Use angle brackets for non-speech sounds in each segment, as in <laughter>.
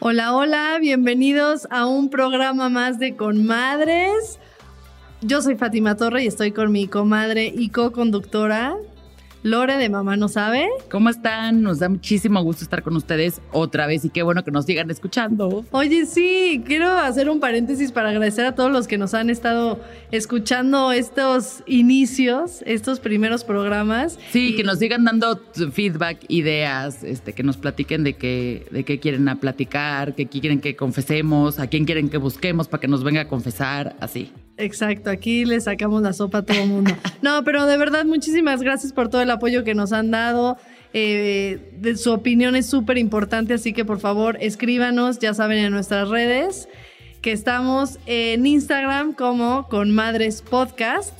Hola, hola, bienvenidos a un programa más de Conmadres. Yo soy Fátima Torre y estoy con mi comadre y co-conductora Lore de Mamá No Sabe. ¿Cómo están? Nos da muchísimo gusto estar con ustedes otra vez y qué bueno que nos sigan escuchando. Oye, sí, quiero hacer un paréntesis para agradecer a todos los que nos han estado escuchando estos inicios, estos primeros programas. Sí, que nos sigan dando feedback, ideas, este, que nos platiquen de qué, de qué quieren a platicar, qué quieren que confesemos, a quién quieren que busquemos para que nos venga a confesar, así. Exacto, aquí le sacamos la sopa a todo el mundo. No, pero de verdad, muchísimas gracias por todo el apoyo que nos han dado. Eh, de, su opinión es súper importante, así que por favor escríbanos, ya saben, en nuestras redes, que estamos en Instagram como con Madres Podcast.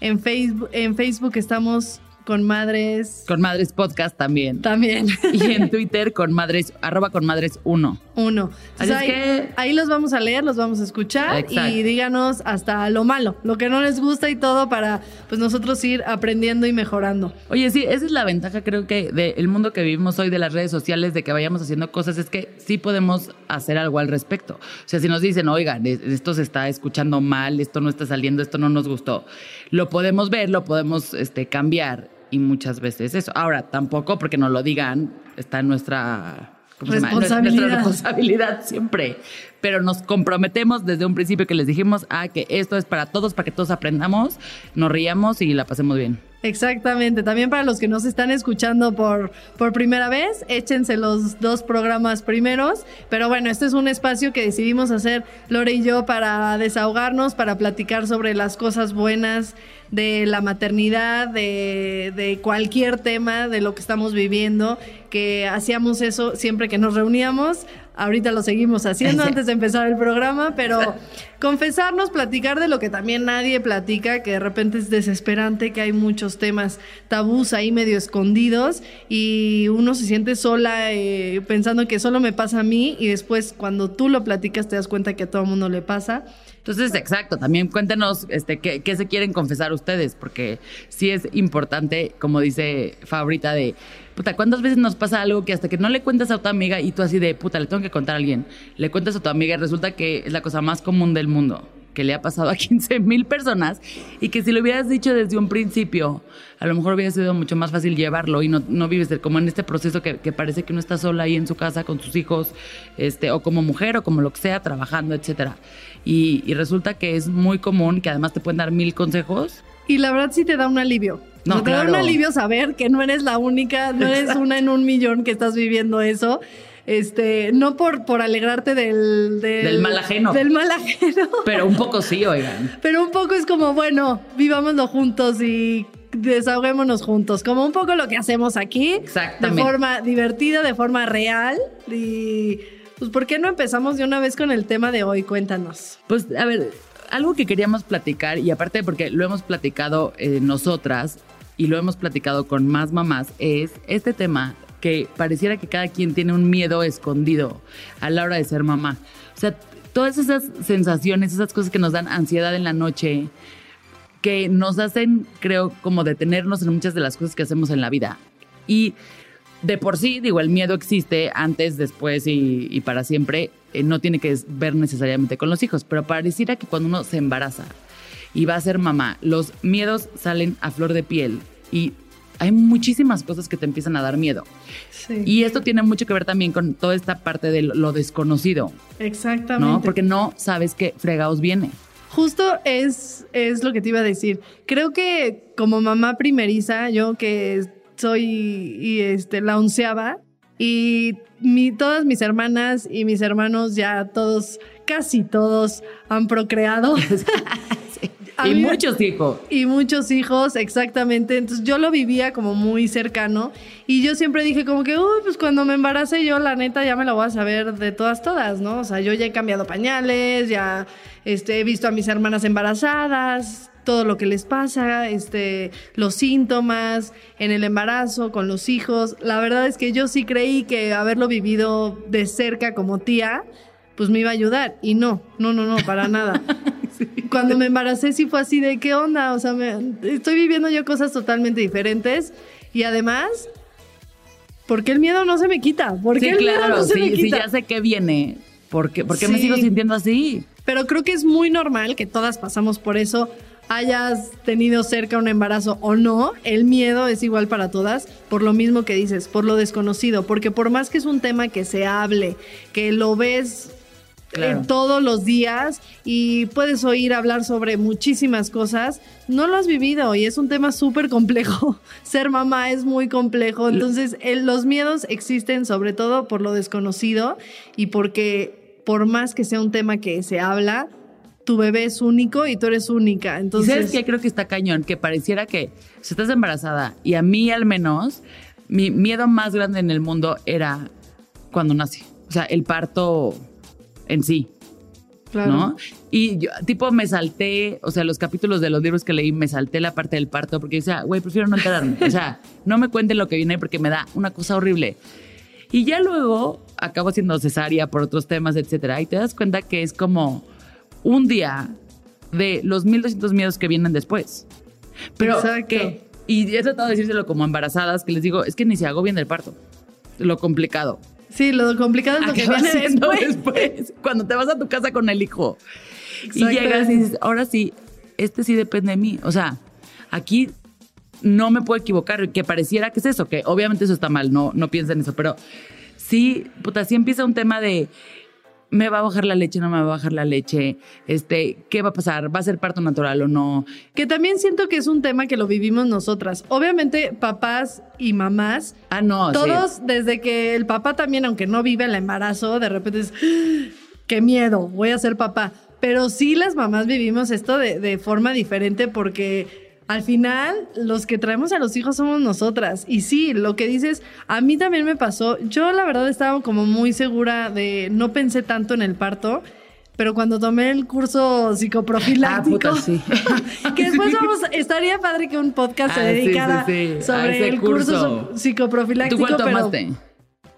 En Facebook, en Facebook estamos con Madres. Con Madres Podcast también. También. <laughs> Y en Twitter con Madres, arroba con Madres 1. Uno. Así ahí, que... ahí los vamos a leer, los vamos a escuchar Exacto. y díganos hasta lo malo, lo que no les gusta y todo para pues nosotros ir aprendiendo y mejorando. Oye, sí, esa es la ventaja creo que del mundo que vivimos hoy de las redes sociales, de que vayamos haciendo cosas, es que sí podemos hacer algo al respecto. O sea, si nos dicen, oigan, esto se está escuchando mal, esto no está saliendo, esto no nos gustó, lo podemos ver, lo podemos este, cambiar y muchas veces eso. Ahora, tampoco porque nos lo digan, está en nuestra responsabilidad. Nuestra responsabilidad siempre. Pero nos comprometemos desde un principio que les dijimos a que esto es para todos, para que todos aprendamos, nos riamos y la pasemos bien. Exactamente. También para los que nos están escuchando por, por primera vez, échense los dos programas primeros. Pero bueno, este es un espacio que decidimos hacer Lore y yo para desahogarnos, para platicar sobre las cosas buenas de la maternidad, de, de cualquier tema, de lo que estamos viviendo, que hacíamos eso siempre que nos reuníamos. Ahorita lo seguimos haciendo <laughs> antes de empezar el programa, pero <laughs> confesarnos, platicar de lo que también nadie platica, que de repente es desesperante, que hay muchos temas tabús ahí medio escondidos y uno se siente sola eh, pensando que solo me pasa a mí y después cuando tú lo platicas te das cuenta que a todo el mundo le pasa. Entonces, exacto, también cuéntenos este, qué, qué se quieren confesar ustedes, porque sí es importante, como dice Favorita, de puta, ¿cuántas veces nos pasa algo que hasta que no le cuentas a tu amiga y tú así de, puta, le tengo que contar a alguien, le cuentas a tu amiga y resulta que es la cosa más común del mundo, que le ha pasado a <laughs> 15 mil personas y que si lo hubieras dicho desde un principio, a lo mejor hubiera sido mucho más fácil llevarlo y no, no vives como en este proceso que, que, parece que uno está sola ahí en su casa con sus hijos, este, o como mujer o como lo que sea, trabajando, etcétera. Y, y resulta que es muy común, que además te pueden dar mil consejos. Y la verdad sí te da un alivio. No, te claro. un alivio saber que no eres la única, no eres una en un millón que estás viviendo eso. Este, no por, por alegrarte del, del, del mal ajeno. Del mal ajeno. <laughs> Pero un poco sí, oigan. Pero un poco es como, bueno, vivámoslo juntos y desahoguémonos juntos, como un poco lo que hacemos aquí, Exactamente. de forma divertida, de forma real y pues ¿por qué no empezamos de una vez con el tema de hoy? Cuéntanos. Pues a ver, algo que queríamos platicar y aparte porque lo hemos platicado eh, nosotras y lo hemos platicado con más mamás es este tema que pareciera que cada quien tiene un miedo escondido a la hora de ser mamá. O sea, todas esas sensaciones, esas cosas que nos dan ansiedad en la noche, que nos hacen, creo, como detenernos en muchas de las cosas que hacemos en la vida. Y de por sí, digo, el miedo existe antes, después y, y para siempre. Eh, no tiene que ver necesariamente con los hijos, pero pareciera que cuando uno se embaraza y va a ser mamá, los miedos salen a flor de piel y hay muchísimas cosas que te empiezan a dar miedo. Sí. Y esto tiene mucho que ver también con toda esta parte de lo desconocido, Exactamente. ¿no? Porque no sabes qué fregados viene. Justo es, es lo que te iba a decir. Creo que como mamá primeriza, yo que soy y este, la onceava, y mi, todas mis hermanas y mis hermanos ya todos, casi todos han procreado. <laughs> Y mí- muchos hijos. Y muchos hijos, exactamente. Entonces yo lo vivía como muy cercano. Y yo siempre dije como que, uy, pues cuando me embarace yo, la neta, ya me la voy a saber de todas, todas, ¿no? O sea, yo ya he cambiado pañales, ya este, he visto a mis hermanas embarazadas, todo lo que les pasa, este, los síntomas en el embarazo, con los hijos. La verdad es que yo sí creí que haberlo vivido de cerca como tía, pues me iba a ayudar. Y no, no, no, no, para nada. <laughs> Cuando me embaracé sí fue así de qué onda, o sea, me- estoy viviendo yo cosas totalmente diferentes y además, ¿por qué el miedo no se me quita? ¿Por qué Sí, el miedo claro, no se sí, me sí, quita? ya sé que viene. ¿Por qué, por qué me sigo sintiendo así? Pero creo que es muy normal que todas pasamos por eso, hayas tenido cerca un embarazo o no, el miedo es igual para todas, por lo mismo que dices, por lo desconocido, porque por más que es un tema que se hable, que lo ves Claro. eh, todos los días y puedes oír hablar sobre muchísimas cosas, no lo has vivido y es un tema súper complejo. <laughs> Ser mamá es muy complejo, entonces el- los miedos existen sobre todo por lo desconocido y porque por más que sea un tema que se habla, tu bebé es único y tú eres única. ¿Y Entonces, sabes qué? Creo que está cañón, que pareciera que si estás embarazada, y a mí al menos, mi miedo más grande en el mundo era cuando nací. O sea, el parto en sí, claro. ¿no? Y yo, tipo, me salté, o sea, los capítulos de los libros que leí, me salté la parte del parto porque decía, güey, prefiero no enterarme. O sea, <laughs> no me cuenten lo que viene porque me da una cosa horrible. Y ya luego acabo haciendo cesárea por otros temas, etcétera. Y te das cuenta que es como un día de los 1200 miedos que vienen después. Pero Exacto. que, y he tratado de decírselo como embarazadas, que les digo, es que ni se agobian del parto. Lo complicado. Sí, lo complicado es lo que viene después. después, <laughs> Cuando te vas a tu casa con el hijo. Y llegas y dices, ahora sí, este sí depende de mí. O sea, aquí no me puedo equivocar, que pareciera que es eso, que obviamente eso está mal, no, no piensen eso, pero sí, puta, sí empieza un tema de me va a bajar la leche, no me va a bajar la leche, este, ¿qué va a pasar? ¿Va a ser parto natural o no? Que también siento que es un tema que lo vivimos nosotras. Obviamente, papás y mamás, Ah, no, sí. todos, desde que el papá también, aunque no vive el embarazo, de repente es, "Ah, qué miedo, voy a ser papá. Pero sí las mamás vivimos esto de, de forma diferente porque al final los que traemos a los hijos somos nosotras. Y sí, lo que dices, a mí también me pasó. Yo la verdad estaba como muy segura de, no pensé tanto en el parto. Pero cuando tomé el curso psicoprofiláctico, Ah, puta, sí. <laughs> que después vamos, estaría padre que un podcast se Ah, sí, dedicara sí, sí, sobre el curso, curso. so- psicoprofiláctico. ¿Tú cuál pero tomaste?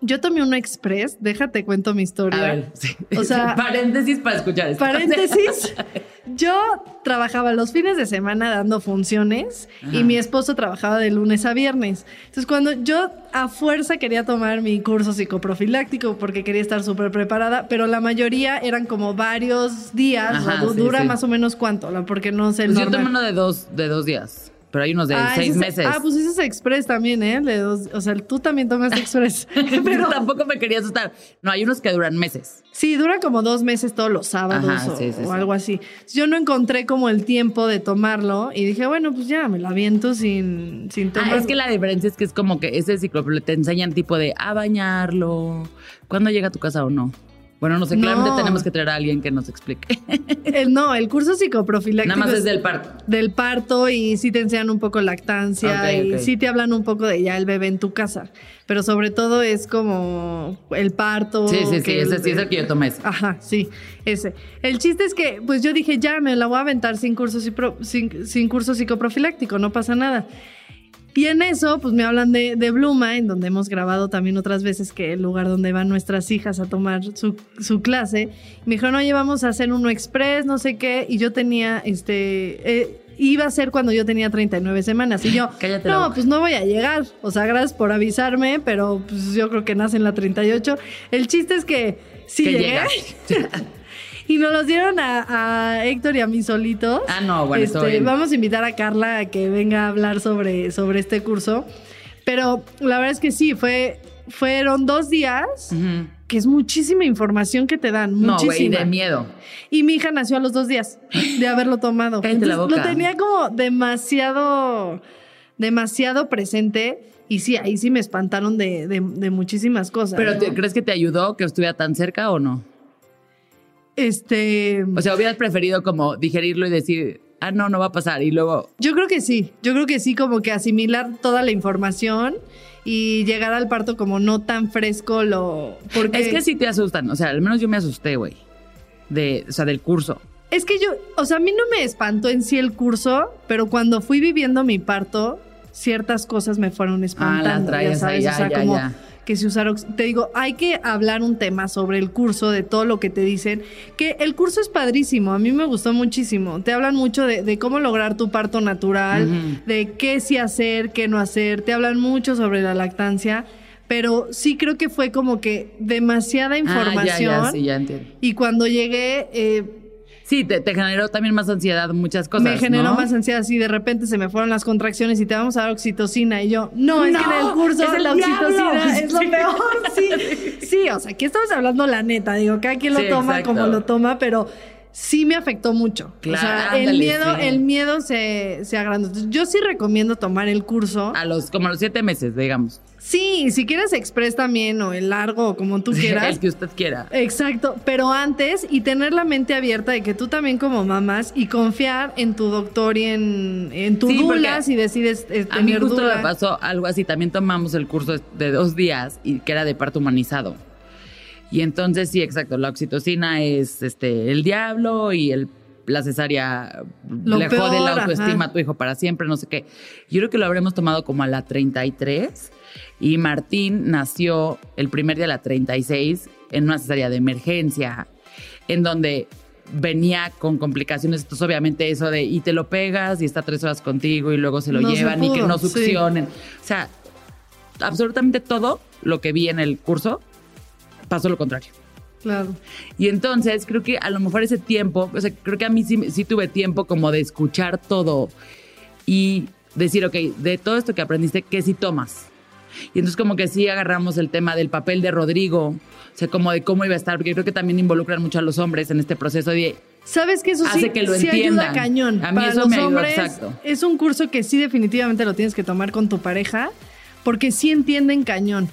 yo tomé uno express, déjate cuento mi historia. A ver, sí. O sea, <laughs> paréntesis para escuchar esto. paréntesis, <laughs> yo trabajaba los fines de semana dando funciones y mi esposo trabajaba de lunes a viernes. Entonces, cuando yo a fuerza quería tomar mi curso psicoprofiláctico porque quería estar súper preparada, pero la mayoría eran como varios días, o sea, sí, dura sí. más o menos cuánto, porque no sé el Pues yo tomé uno de dos, de dos días, pero hay unos de Ah, seis ese es- meses. Ah, pues ese es express también, ¿eh? De dos- o sea, tú también tomas express. <laughs> pero <laughs> pero tampoco me quería asustar. No, hay unos que duran meses. sí, dura como dos meses todos los sábados Ajá, o, sí, sí, o sí. algo así. Yo no encontré como el tiempo de tomarlo y dije, bueno, pues ya, me la aviento sin, sin tomar. Ah, es que la diferencia es que es como que ese ciclo te enseñan tipo de a bañarlo, cuándo llega a tu casa o no. Bueno, no sé, claramente No. tenemos que traer a alguien que nos explique. <laughs> El- no, el curso psicoprofiláctico Nada más es del parto. del parto y sí te enseñan un poco lactancia y sí te hablan un poco de ya el bebé en tu casa. Pero sobre todo es como el parto. Sí, sí, sí, ese sí es el que yo tomé. ese. Ajá, sí, ese. El chiste es que, pues yo dije, ya me la voy a aventar sin curso, sin, sin curso psicoprofiláctico, no pasa nada. Y en eso, pues me hablan de, de Bluma, en donde hemos grabado también otras veces que el lugar donde van nuestras hijas a tomar su, su clase. Me dijeron, oye, vamos a hacer uno express, no sé qué. Y yo tenía, este, eh, iba a ser cuando yo tenía 39 semanas. Y yo, <laughs> Cállate no, boca". pues no voy a llegar. O sea, gracias por avisarme, pero pues yo creo que nace en la 38. El chiste es que sí Que llegué. <laughs> Y nos los dieron a, a Héctor y a mí solitos. Ah, no, bueno, Este, estoy. Vamos a invitar a Carla a que venga a hablar sobre, sobre este curso. Pero la verdad es que sí, fue, fueron dos días, que es muchísima información que te dan. No, güey, de miedo. Y mi hija nació a los dos días de haberlo tomado. Cállate la Entonces, boca. Lo tenía como demasiado, demasiado presente. Y sí, ahí sí me espantaron de, de- de muchísimas cosas. Pero ¿no? ¿te- ¿crees que te ayudó que estuviera tan cerca o no? Este. O sea, hubieras preferido como digerirlo y decir, ah, no, no va a pasar. Y luego, Yo creo que sí, yo creo que sí, como que asimilar toda la información y llegar al parto como no tan fresco lo... Porque es que sí te asustan. O sea, al menos yo me asusté, güey. De, o sea, del curso. Es que yo, o sea, a mí no me espantó en sí el curso, pero cuando fui viviendo mi parto, ciertas cosas me fueron espantando. Ah, la traías ya sabes, ahí, o sea, ya, ya, como ya. Que si usar, te digo, hay que hablar un tema sobre el curso, de todo lo que te dicen, que el curso es padrísimo, a mí me gustó muchísimo. Te hablan mucho de, de cómo lograr tu parto natural, de qué sí hacer, qué no hacer, te hablan mucho sobre la lactancia. Pero sí creo que fue como que demasiada información. Ah, ya, ya, sí, ya entiendo. Y cuando llegué, eh, Sí, te, te generó también más ansiedad muchas cosas. me generó ¿no? más ansiedad así de repente se me fueron las contracciones y te vamos a dar oxitocina y yo no, es que en el No, curso es la oxitocina es lo <laughs> Sí. peor sí sí o sea aquí estamos hablando la neta digo cada quien lo Sí, toma exacto. como lo toma pero sí me afectó mucho Claro, o sea el miedo sí. el miedo se, se agrandó yo sí recomiendo tomar el curso A los, como a los siete meses, digamos. Sí si quieres express también o el largo o como tú <laughs> quieras El que usted quiera. Exacto, pero antes y tener la mente abierta de que tú también como mamás y confiar en tu doctor y en, en tu Sí, dula si decides eh, A mí justo dula. me pasó algo así. También tomamos el curso de dos días y que era de parto humanizado. Y entonces, sí, exacto, la oxitocina es este el diablo y el, la cesárea Lo le jode peor, la autoestima ajá. a tu hijo para siempre, no sé qué. Yo creo que lo habremos tomado como a la 33 y Martín nació el primer día a la 36 en una cesárea de emergencia, en donde venía con complicaciones. Entonces, obviamente, eso de y te lo pegas y está tres horas contigo y luego se lo No se llevan y que no sí. succionen. O sea, absolutamente todo lo que vi en el curso pasó lo contrario. Claro. Y entonces creo que a lo mejor ese tiempo, o sea, creo que a mí sí, sí tuve tiempo como de escuchar todo y decir, ok, de todo esto que aprendiste, ¿qué sí tomas? Y entonces como que sí agarramos el tema del papel de Rodrigo, o sea, como de cómo iba a estar, porque creo que también involucran mucho a los hombres en este proceso de... ¿Sabes que eso sí, que lo sí ayuda cañón? A mí Para eso los me ayudó, hombres exacto. es un curso que sí definitivamente lo tienes que tomar con tu pareja porque sí entienden cañón.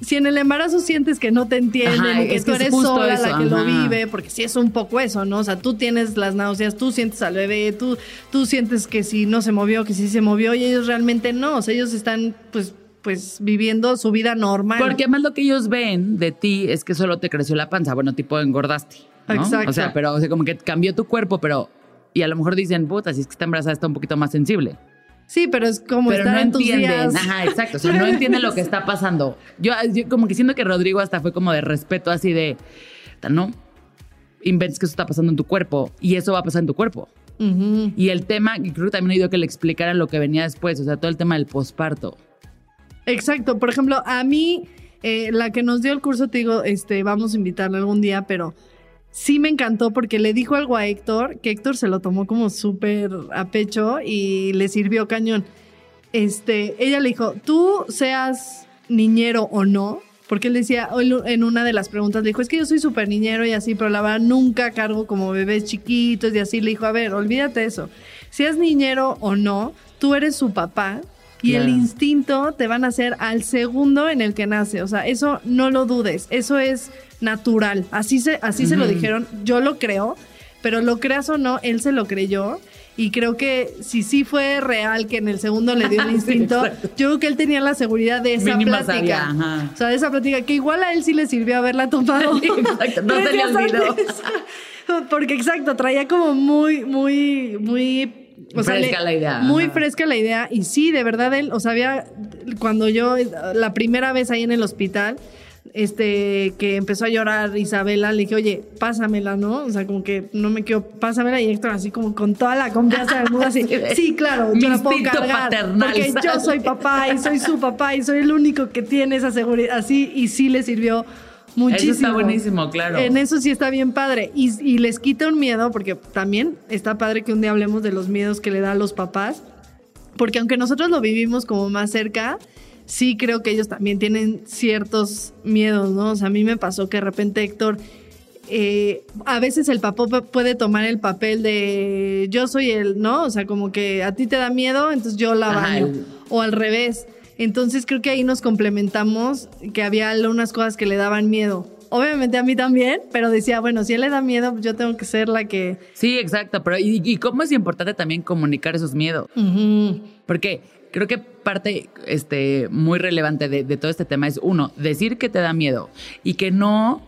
Si en el embarazo sientes que no te entienden Ajá, que es tú que eres sola eso, la que lo vive, porque sí es un poco eso, ¿no? O sea, tú tienes las náuseas, tú sientes al bebé, tú, tú sientes que si no se movió, que sí se movió y ellos realmente no, o sea, ellos están pues, pues viviendo su vida normal. Porque además lo que ellos ven de ti es que solo te creció la panza, bueno, tipo engordaste. ¿no? Exacto. O sea, pero o sea, como que cambió tu cuerpo, pero... Y a lo mejor dicen, puta, si es que está embarazada está un poquito más sensible. Sí, pero es como pero estar no en tus entienden. días. Ajá, exacto. O sea, <laughs> no entienden lo que está pasando. Yo, yo como que siento que Rodrigo hasta fue como de respeto, así de, no, inventes que eso está pasando en tu cuerpo y eso va a pasar en tu cuerpo. Ujú. Y el tema, y creo que también he oído que le explicaran lo que venía después, o sea, todo el tema del posparto. Exacto. Por ejemplo, a mí, eh, la que nos dio el curso, te digo, este, vamos a invitarla algún día, pero sí me encantó porque le dijo algo a Héctor, que Héctor se lo tomó como súper a pecho y le sirvió cañón. Este, ella le dijo, tú seas niñero o no, porque él decía en una de las preguntas, le dijo, es que yo soy súper niñero y así, pero la verdad nunca cargo como bebés chiquitos y así. Le dijo, a ver, olvídate eso. Seas niñero o no, tú eres su papá y el instinto te van a hacer al segundo en el que nace. O sea, eso no lo dudes, eso es natural. Así se, así se lo dijeron, yo lo creo, pero lo creas o no, él se lo creyó. Y creo que si sí fue real que en el segundo le dio el <laughs> instinto, yo creo que él tenía la seguridad de esa Mínima plática. sabía. O sea, de esa plática que igual a él sí le sirvió haberla tomado. <laughs> Exacto, no se le olvidó. <laughs> Porque exacto, traía como muy, muy, muy. Fresca la idea, Muy ajá. fresca la idea. Y sí, de verdad, él, o sea, había. Cuando yo, la primera vez ahí en el hospital, este, que empezó a llorar Isabela, le dije, oye, pásamela, ¿no? O sea, como que no me quiero, pásamela. Y Héctor, así como con toda la confianza del mundo, así, <laughs> sí, claro, Mi yo la puedo cargar. Porque yo soy papá y soy su papá y soy el único que tiene esa seguridad. Así, y sí le sirvió muchísimo. Eso está buenísimo, claro. En eso sí está bien padre. Y, y les quita un miedo, porque también está padre que un día hablemos de los miedos que le da a los papás. Porque aunque nosotros lo vivimos como más cerca, sí creo que ellos también tienen ciertos miedos, ¿no? O sea, a mí me pasó que de repente Héctor, eh, a veces el papá pu- puede tomar el papel de yo soy el, ¿no? O sea, como que a ti te da miedo, entonces yo la baño. O al revés. Entonces creo que ahí nos complementamos, que había algunas cosas que le daban miedo. Obviamente a mí también, pero decía, bueno, si él le da miedo, yo tengo que ser la que... Sí, exacto, pero ¿y, y cómo es importante también comunicar esos miedos? Porque creo que parte este, muy relevante de, de todo este tema es, uno, decir que te da miedo y que no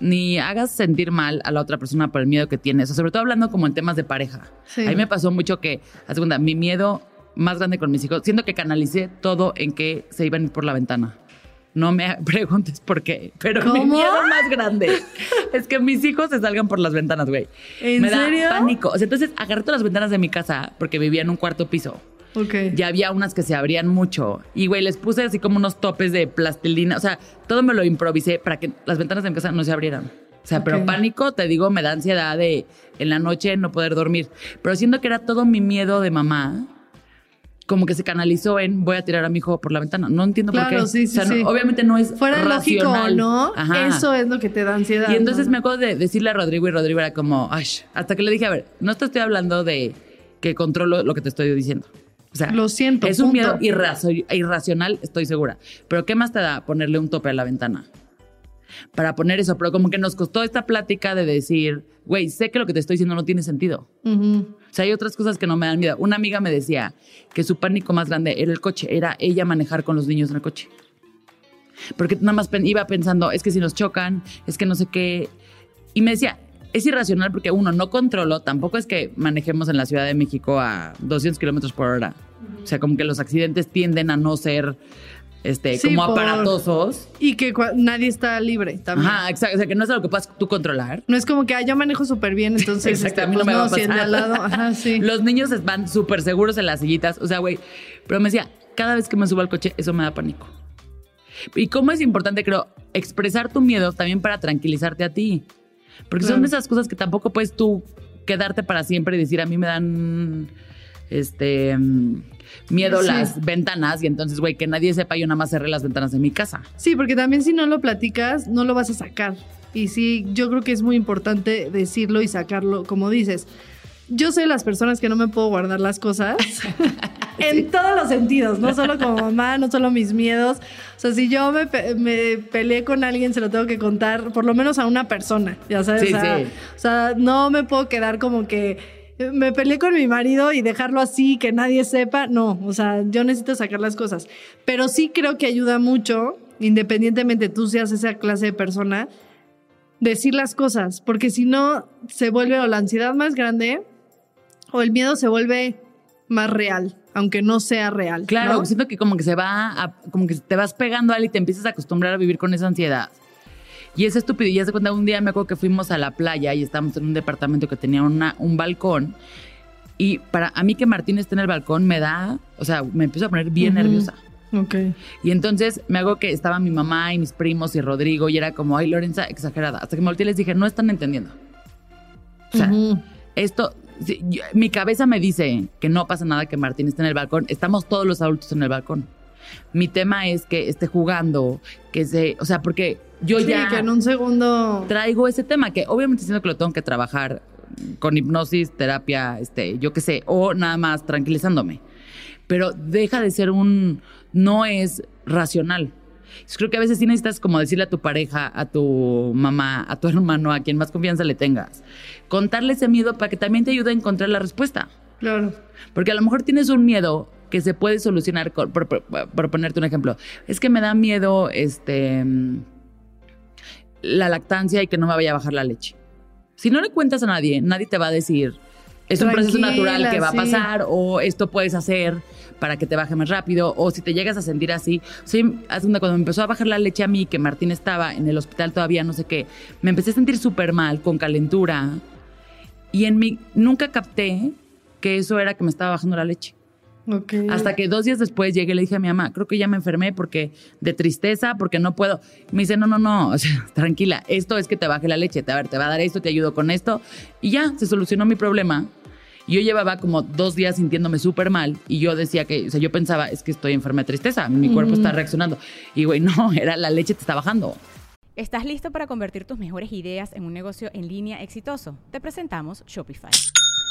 ni hagas sentir mal a la otra persona por el miedo que tienes, o sobre todo hablando como en temas de pareja. Sí. A mí me pasó mucho que, a segunda, mi miedo más grande con mis hijos, siento que canalicé todo en que se iban a ir por la ventana. No me <laughs> preguntes por qué, pero mi ¿Cómo? miedo más grande <laughs> es que mis hijos se salgan por las ventanas, güey. ¿En me da serio? pánico. O sea, entonces agarré todas las ventanas de mi casa porque vivía en un cuarto piso Ok. ya había unas que se abrían mucho. Y, güey, les puse así como unos topes de plastilina. O sea, todo me lo improvisé para que las ventanas de mi casa no se abrieran. O sea, pero Ok. pánico, te digo, me da ansiedad de en la noche no poder dormir. Pero siento que era todo mi miedo de mamá, como que se canalizó en voy a tirar a mi hijo por la ventana. No entiendo por Claro, qué. sí, sí, o sea, no- sí. obviamente no es Fuera lógico o racional. no, Ajá. eso es lo que te da ansiedad. Y entonces ¿no? me acuerdo de decirle a Rodrigo y Rodrigo era como, ay, hasta que le dije, a ver, no te estoy hablando de que controlo lo que te estoy diciendo. O sea, Lo siento, Es un miedo irracional, estoy segura. Pero ¿qué más te da ponerle un tope a la ventana? Para poner eso, pero como que nos costó esta plática de decir, güey, sé que lo que te estoy diciendo no tiene sentido. Ujú. O sea, hay otras cosas que no me dan miedo. Una amiga me decía que su pánico más grande era el coche, era ella manejar con los niños en el coche. Porque nada más iba pensando, es que si nos chocan, es que no sé qué. Y me decía, es irracional porque uno, no controlo, tampoco es que manejemos en la Ciudad de México a 200 kilómetros por hora. O sea, como que los accidentes tienden a no ser este, Sí, como por- aparatosos. Y que nadie está libre también. Ajá, exacto. O sea, que no es algo que puedas tú controlar. No es como que ah, yo manejo súper bien, entonces Exacto, este, a mí no pues me va a si pasar. al lado, <laughs> ajá, sí. Los niños van súper seguros en las sillitas. O sea, güey. Pero me decía, cada vez que me subo al coche, eso me da pánico. Y cómo es importante, creo, expresar tu miedo también para tranquilizarte a ti. Porque son Claro. esas cosas que tampoco puedes tú quedarte para siempre y decir, a mí me dan este mm, miedo Sí. las ventanas y entonces, güey, que nadie sepa, yo nada más cerré las ventanas de mi casa. Sí, porque también si no lo platicas, no lo vas a sacar. Y sí, yo creo que es muy importante decirlo y sacarlo, como dices. Yo soy de las personas que no me puedo guardar las cosas <laughs> en todos los sentidos, no solo como mamá, no solo mis miedos. O sea, si yo me, pe- me peleé con alguien, se lo tengo que contar por lo menos a una persona, ya sabes. Sí, o, sea, sí. o sea, no me puedo quedar como que me peleé con mi marido y dejarlo así, que nadie sepa. No, o sea, yo necesito sacar las cosas. Pero sí creo que ayuda mucho, independientemente tú seas esa clase de persona, decir las cosas, porque si no, se vuelve o la ansiedad más grande o el miedo se vuelve más real, aunque no sea real. Claro, ¿no? siento que como que se va, a- como que te vas pegando a él y te empiezas a acostumbrar a vivir con esa ansiedad. Y es estúpido. Y ya se cuenta, un día me acuerdo que fuimos a la playa y estábamos en un departamento que tenía una, un balcón. Y para a mí que Martín esté en el balcón me da, o sea, me empiezo a poner bien nerviosa. Ok. Y entonces me hago que estaba mi mamá y mis primos y Rodrigo y era como, ay, Lorenza, exagerada. Hasta que me volteé y les dije, no están entendiendo. O sea, esto, yo- mi cabeza me dice que no pasa nada que Martín esté en el balcón. Estamos todos los adultos en el balcón. Mi tema es que esté jugando, que se, o sea, porque yo Sí, ya que en un segundo... traigo ese tema que obviamente siento que lo tengo que trabajar con hipnosis, terapia, este, yo qué sé, o nada más tranquilizándome. Pero deja de ser un, no es racional. Creo que a veces sí necesitas como decirle a tu pareja, a tu mamá, a tu <laughs> hermano, a quien más confianza le tengas, contarle ese miedo para que también te ayude a encontrar la respuesta. Claro. Porque a lo mejor tienes un miedo que se puede solucionar, con- por, por- por ponerte un ejemplo. Es que me da miedo este, la lactancia y que no me vaya a bajar la leche. Si no le cuentas a nadie, nadie te va a decir, es un proceso natural que va a sí. pasar o esto puedes hacer para que te baje más rápido o si te llegas a sentir así. Sí, cuando me empezó a bajar la leche a mí, que Martín estaba en el hospital todavía, no sé qué, me empecé a sentir súper mal, con calentura y en mí nunca capté que eso era que me estaba bajando la leche. Hasta que dos días después llegué y le dije a mi mamá, creo que ya me enfermé porque de tristeza, porque no puedo. Me dice, no, no, no, o sea, <laughs> tranquila, esto es que te baje la leche, te, a ver, te va a dar esto, te ayudo con esto. Y ya, se solucionó mi problema. Y Yo llevaba como dos días sintiéndome súper mal y yo decía que, o sea, yo pensaba, es que estoy enferma de tristeza, mi cuerpo está reaccionando. Y güey, <laughs> no, era la leche te está bajando. ¿Estás listo para convertir tus mejores ideas en un negocio en línea exitoso? Te presentamos Shopify.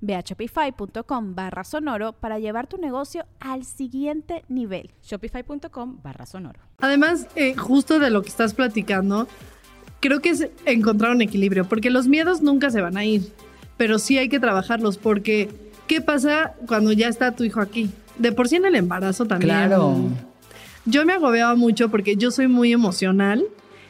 Ve a shopify.com barra sonoro para llevar tu negocio al siguiente nivel. Shopify.com barra sonoro. Además, eh, justo de lo que estás platicando, creo que es encontrar un equilibrio, porque los miedos nunca se van a ir, pero sí hay que trabajarlos, porque ¿qué pasa cuando ya está tu hijo aquí? De por sí en el embarazo también. Claro. Yo me agobiaba mucho porque yo soy muy emocional.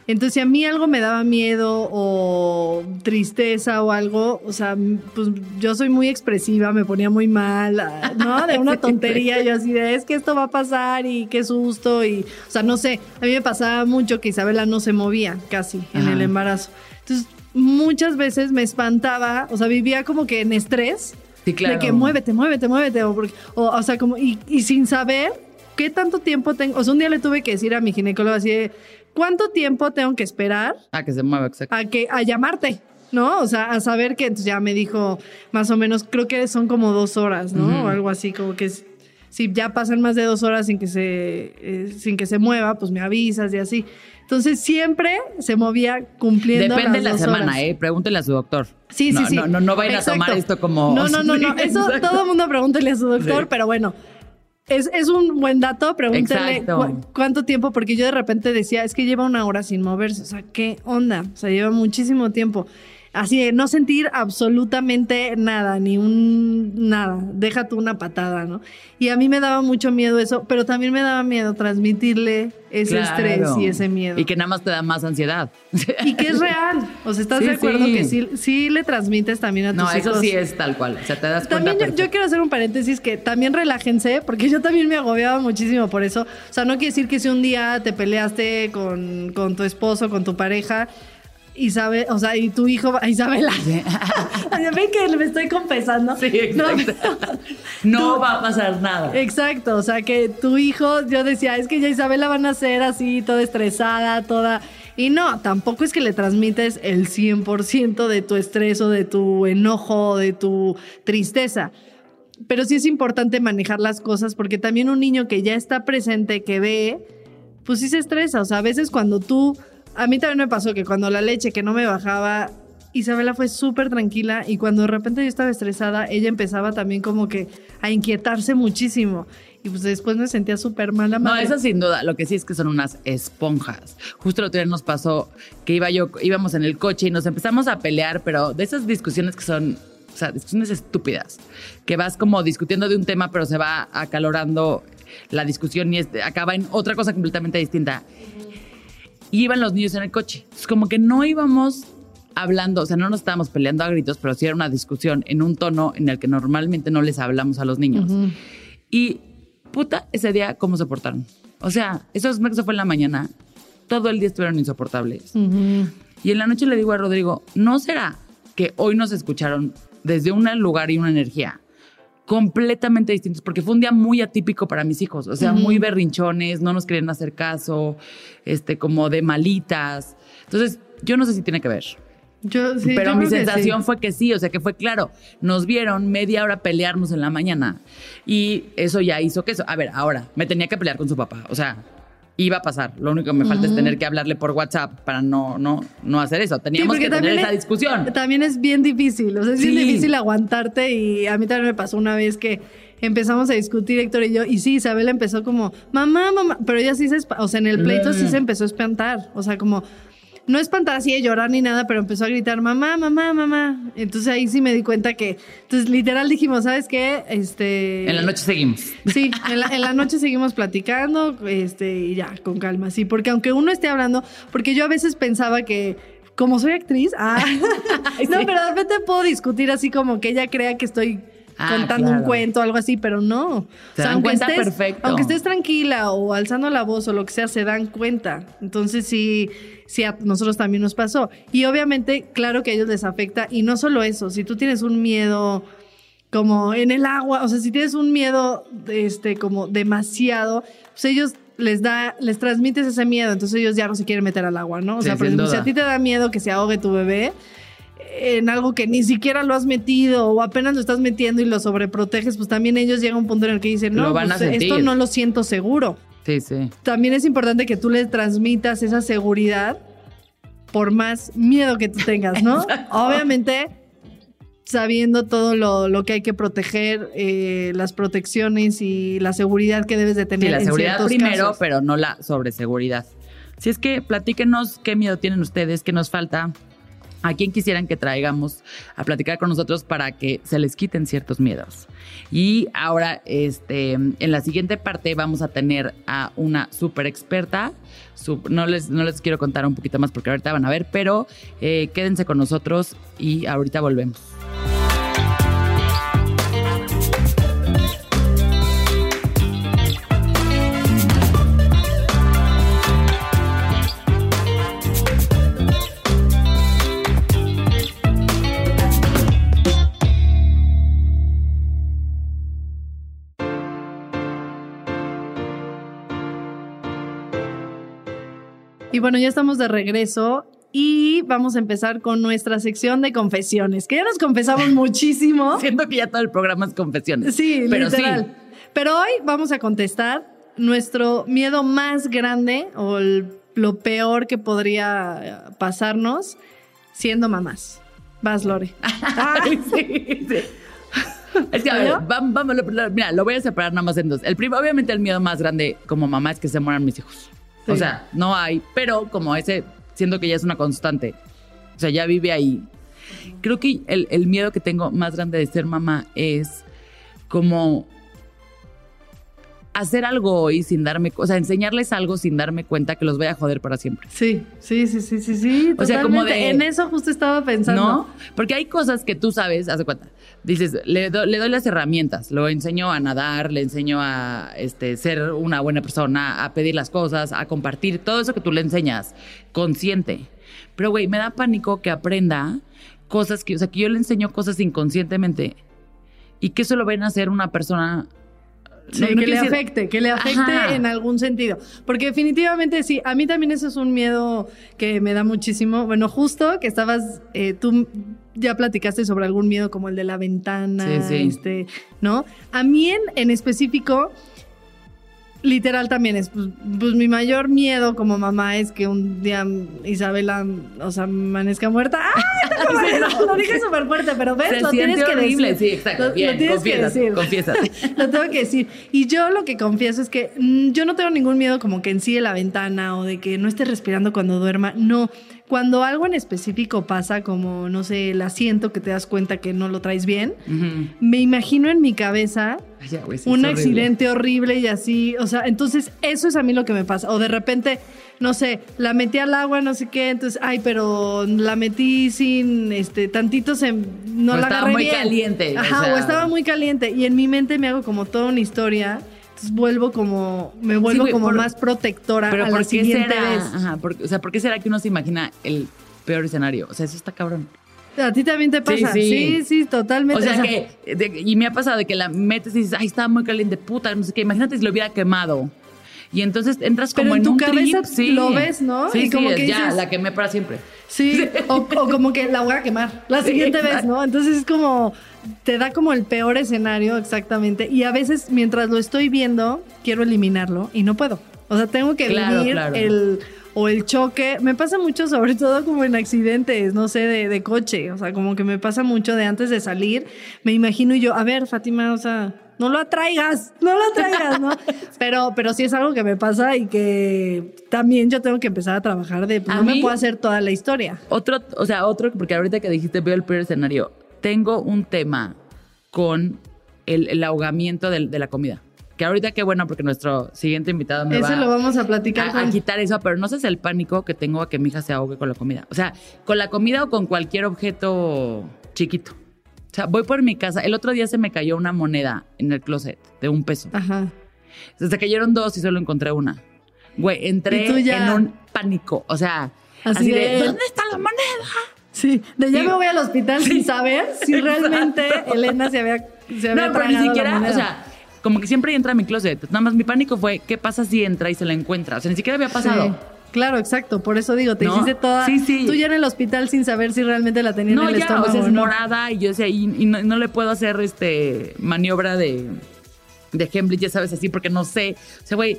Entonces, si a mí algo me daba miedo o tristeza o algo, o sea, pues yo soy muy expresiva, me ponía muy mal, ah, ¿no? De una <laughs> tontería, yo así de, es que esto va a pasar y qué susto y, o sea, no sé, a mí me pasaba mucho que Isabela no se movía casi en Ajá. el embarazo. Entonces, muchas veces me espantaba, o sea, vivía como que en estrés. Sí, claro. De que muévete, muévete, muévete. O, porque- o, o sea, como, y, y sin saber qué tanto tiempo tengo. O sea, un día le tuve que decir a mi ginecólogo así de, ¿cuánto tiempo tengo que esperar Ah, que se mueva, exacto. a que a llamarte? ¿No? O sea, a saber que entonces ya me dijo más o menos, creo que son como dos horas, ¿no? O algo así, como que es- si ya pasan más de dos horas sin que se, eh, sin que se mueva, pues me avisas y así. Entonces siempre se movía cumpliendo Depende las de la semana, horas. ¿eh? Pregúntele a su doctor. Sí, no, sí, sí. No, no, no vayan a Exacto. tomar esto como. No, no, no, no. <laughs> Eso todo el mundo pregúntele a su doctor, Sí. pero bueno. Es, es un buen dato, cu- cuánto tiempo, porque yo de repente decía, es que lleva una hora sin moverse, o sea, ¿qué onda? O sea, lleva muchísimo tiempo. Así de no sentir absolutamente nada, ni un nada, deja tú una patada, ¿no? Y a mí me daba mucho miedo eso, pero también me daba miedo transmitirle ese Claro. estrés y ese miedo. Y que nada más te da más ansiedad. Y que es real. O sea, ¿estás Sí, de acuerdo sí. que sí, sí le transmites también a tus No, eso hijos? sí es tal cual. O sea, te das cuenta. También yo, yo perfecto. quiero hacer un paréntesis que también relájense, porque yo también me agobiaba muchísimo por eso. O sea, no quiere decir que si un día te peleaste con, con tu esposo, con tu pareja, Isabel, o sea, y tu hijo, Isabela. <laughs> Ven que me estoy confesando. Sí, No, exacto. No <laughs> va a pasar nada. Exacto, o sea que tu hijo, yo decía, es que ya Isabela van a ser así, toda estresada, toda... Y no, tampoco es que le transmites el 100% de tu estrés o de tu enojo o de tu tristeza. Pero sí es importante manejar las cosas porque también un niño que ya está presente, que ve, pues sí se estresa. O sea, a veces cuando tú... A mí también me pasó que cuando la leche que no me bajaba, Isabela fue súper tranquila y cuando de repente yo estaba estresada, ella empezaba también como que a inquietarse muchísimo. Y pues después me sentía súper mala. No, madre. eso sin duda. Lo que sí es que son unas esponjas. Justo el otro día nos pasó que iba yo, íbamos en el coche y nos empezamos a pelear, pero de esas discusiones que son, o sea, discusiones estúpidas, que vas como discutiendo de un tema, pero se va acalorando la discusión y acaba en otra cosa completamente distinta. Y iban los niños en el coche. Es como que no íbamos hablando, o sea, no nos estábamos peleando a gritos, pero sí era una discusión en un tono en el que normalmente no les hablamos a los niños. Y puta, ese día, ¿cómo se portaron? O sea, eso, es- eso fue en la mañana. Todo el día estuvieron insoportables. Y en la noche le digo a Rodrigo, ¿no será que hoy nos escucharon desde un lugar y una energía completamente distintos? Porque fue un día muy atípico para mis hijos. O sea, muy berrinchones, no nos querían hacer caso, este, como de malitas. Entonces, yo no sé si tiene que ver. Yo, sí, Pero yo mi que sensación sí. fue que sí, o sea que fue claro, nos vieron media hora pelearnos en la mañana y eso ya hizo que eso. A ver, ahora, me tenía que pelear con su papá, o sea, iba a pasar. Lo único que me falta es tener que hablarle por WhatsApp para no, no, no hacer eso. Teníamos que tener esa es- discusión. También es bien difícil, o sea, es bien difícil aguantarte y a mí también me pasó una vez que empezamos a discutir Héctor y yo y sí, Isabel empezó como, mamá, mamá, pero ella sí se, o sea, en el pleito sí Mm. se empezó a espantar, o sea, como, no espantar así de llorar ni nada, pero empezó a gritar, mamá, mamá, mamá. Entonces ahí sí me di cuenta que, entonces literal dijimos, ¿sabes qué? Este... En la noche seguimos. Sí, en la, en la noche seguimos platicando, este, y ya, con calma, sí, porque aunque uno esté hablando, porque yo a veces pensaba que como soy actriz, ah, <laughs> no, pero de repente puedo discutir así como que ella crea que estoy Ah, contando un cuento o algo así, pero no. Se dan cuenta perfecto. aunque estés tranquila o alzando la voz o lo que sea, se dan cuenta. Entonces sí, sí a nosotros también nos pasó. Y obviamente, claro que a ellos les afecta. Y no solo eso, si tú tienes un miedo como en el agua, o sea, si tienes un miedo, este, como demasiado, pues ellos les da, les transmites ese miedo, entonces ellos ya no se quieren meter al agua, ¿no? O Sí, sea, por ejemplo, si a ti te da miedo que se ahogue tu bebé en algo que ni siquiera lo has metido o apenas lo estás metiendo y lo sobreproteges, pues también ellos llegan a un punto en el que dicen, no, van pues, a esto no lo siento seguro. Sí, sí. También es importante que tú les transmitas esa seguridad por más miedo que tú tengas, ¿no? <laughs> Obviamente sabiendo todo lo, lo que hay que proteger, eh, las protecciones y la seguridad que debes de tener. Sí, la en seguridad primero, casos. pero no la sobreseguridad. Si es que platíquenos qué miedo tienen ustedes, qué nos falta, a quién quisieran que traigamos a platicar con nosotros para que se les quiten ciertos miedos. Y ahora, este, en la siguiente parte vamos a tener a una súper experta. No, les, no les quiero contar un poquito más porque ahorita van a ver, pero eh, quédense con nosotros y ahorita volvemos. Bueno, ya estamos de regreso y vamos a empezar con nuestra sección de confesiones, que ya nos confesamos <laughs> muchísimo. Siento que ya todo el programa es confesiones. Sí, pero literal. sí. Pero hoy vamos a contestar nuestro miedo más grande o el- lo peor que podría eh, pasarnos siendo mamás. Vas, Lore. <laughs> Ay, sí, sí. Es que, a ver, vamos, lo- mira, lo voy a separar nada más en dos. El primero, obviamente, el miedo más grande como mamá es que se mueran mis hijos. O sea, no hay, pero como ese, siento que ya es una constante. O sea, ya vive ahí. Creo que el, el miedo que tengo más grande de ser mamá es como hacer algo hoy sin darme, o sea, enseñarles algo sin darme cuenta que los voy a joder para siempre. Sí, sí, sí, sí, sí, sí. O sea, como de- En eso justo estaba pensando. ¿No? Porque hay cosas que tú sabes, haz de cuenta. Dices, le, do- le doy las herramientas, lo enseño a nadar, le enseño a este, ser una buena persona, a pedir las cosas, a compartir, todo eso que tú le enseñas, consciente. Pero, güey, me da pánico que aprenda cosas que, o sea, que yo le enseño cosas inconscientemente y que eso lo ven a hacer una persona. Sí, no- no que le afecte, que le afecte Ajá. en algún sentido. Porque definitivamente sí, a mí también eso es un miedo que me da muchísimo. Bueno, justo que estabas, eh, tú ya platicaste sobre algún miedo como el de la ventana, Sí, sí. este, ¿no? A mí en, en específico, literal también es, pues, pues, mi mayor miedo como mamá es que un día Isabela, o sea, amanezca muerta. ¡Ay! <laughs> Como lo, lo dije súper fuerte, pero ves, Se lo tienes que horrible, decir. sí, exacto. Lo- tienes que decir. confiésate. <laughs> Lo tengo que decir. Y yo lo que confieso es que mm, yo no tengo ningún miedo como que ensille la ventana o de que no esté respirando cuando duerma. No. Cuando algo en específico pasa, como, no sé, el asiento que te das cuenta que no lo traes bien, me imagino en mi cabeza ya, sí, un horrible. accidente horrible y así. O sea, entonces eso es a mí lo que me pasa. O de repente, no sé, la metí al agua, no sé qué, entonces, ay, pero la metí sin, este, tantito se, no O la estaba agarré muy bien. caliente, Ajá, o, sea. estaba muy caliente. Y en mi mente me hago como toda una historia. Entonces vuelvo como, me vuelvo güey, como por- más protectora Pero a ¿por la qué siguiente será? vez. Ajá, o sea, ¿por qué será que uno se imagina el peor escenario? O sea, eso está cabrón. A ti también te pasa. Sí, Sí, sí. sí, totalmente. O sea, que, de- y me ha pasado de que la metes y dices, ay, estaba muy caliente, puta, no sé qué. Imagínate si lo hubiera quemado. Y entonces entras Pero como en en, tu un cabeza trip, sí. lo ves, ¿no? Sí, Y como sí, que ya, dices- la quemé para siempre. Sí, <laughs> o, o como que la voy a quemar la siguiente vez. ¿no? Entonces es como, te da como el peor escenario exactamente. Y a veces mientras lo estoy viendo, quiero eliminarlo y no puedo. O sea, tengo que Claro, vivir claro. el o el choque. Me pasa mucho, sobre <laughs> todo como en accidentes, no sé, de, de coche. O sea, como que me pasa mucho de antes de salir. Me imagino yo, a ver, Fátima, o sea, no lo atraigas, no lo atraigas, ¿no? <laughs> pero, pero sí es algo que me pasa y que también yo tengo que empezar a trabajar de, pues, A no me mí- puedo hacer toda la historia. Otro, o sea, otro, porque ahorita que dijiste veo el peor escenario, tengo un tema con el, el ahogamiento de la comida. que ahorita qué bueno porque nuestro siguiente invitado me Ese va lo vamos a platicar a, con... a quitar eso, pero no sé si el pánico que tengo a que mi hija se ahogue con la comida. O sea, con la comida o con cualquier objeto chiquito. O sea, voy por mi casa. El otro día se me cayó una moneda en el closet de un peso. Ajá. Se cayeron dos y solo encontré una. Güey, entré en un pánico. O sea, Así así, de, de- ¿dónde está la moneda? Sí, de ya Sí. me voy al hospital sin saber si <laughs> realmente Elena se había, se había No, pero ni siquiera, o sea, como que siempre entra a mi closet. Nada más mi pánico fue, ¿qué pasa si entra y se la encuentra? O sea, ni siquiera había pasado. Sí, Claro, exacto. Por eso digo, te ¿No? hiciste toda. Sí, sí. Tú ya en el hospital sin saber si realmente la tenía No, en el ya, estómago. o sea, es no. morada y yo decía, y, y no, no le puedo hacer este maniobra de, de Hembley, ya sabes, así, porque no sé. O sea, güey,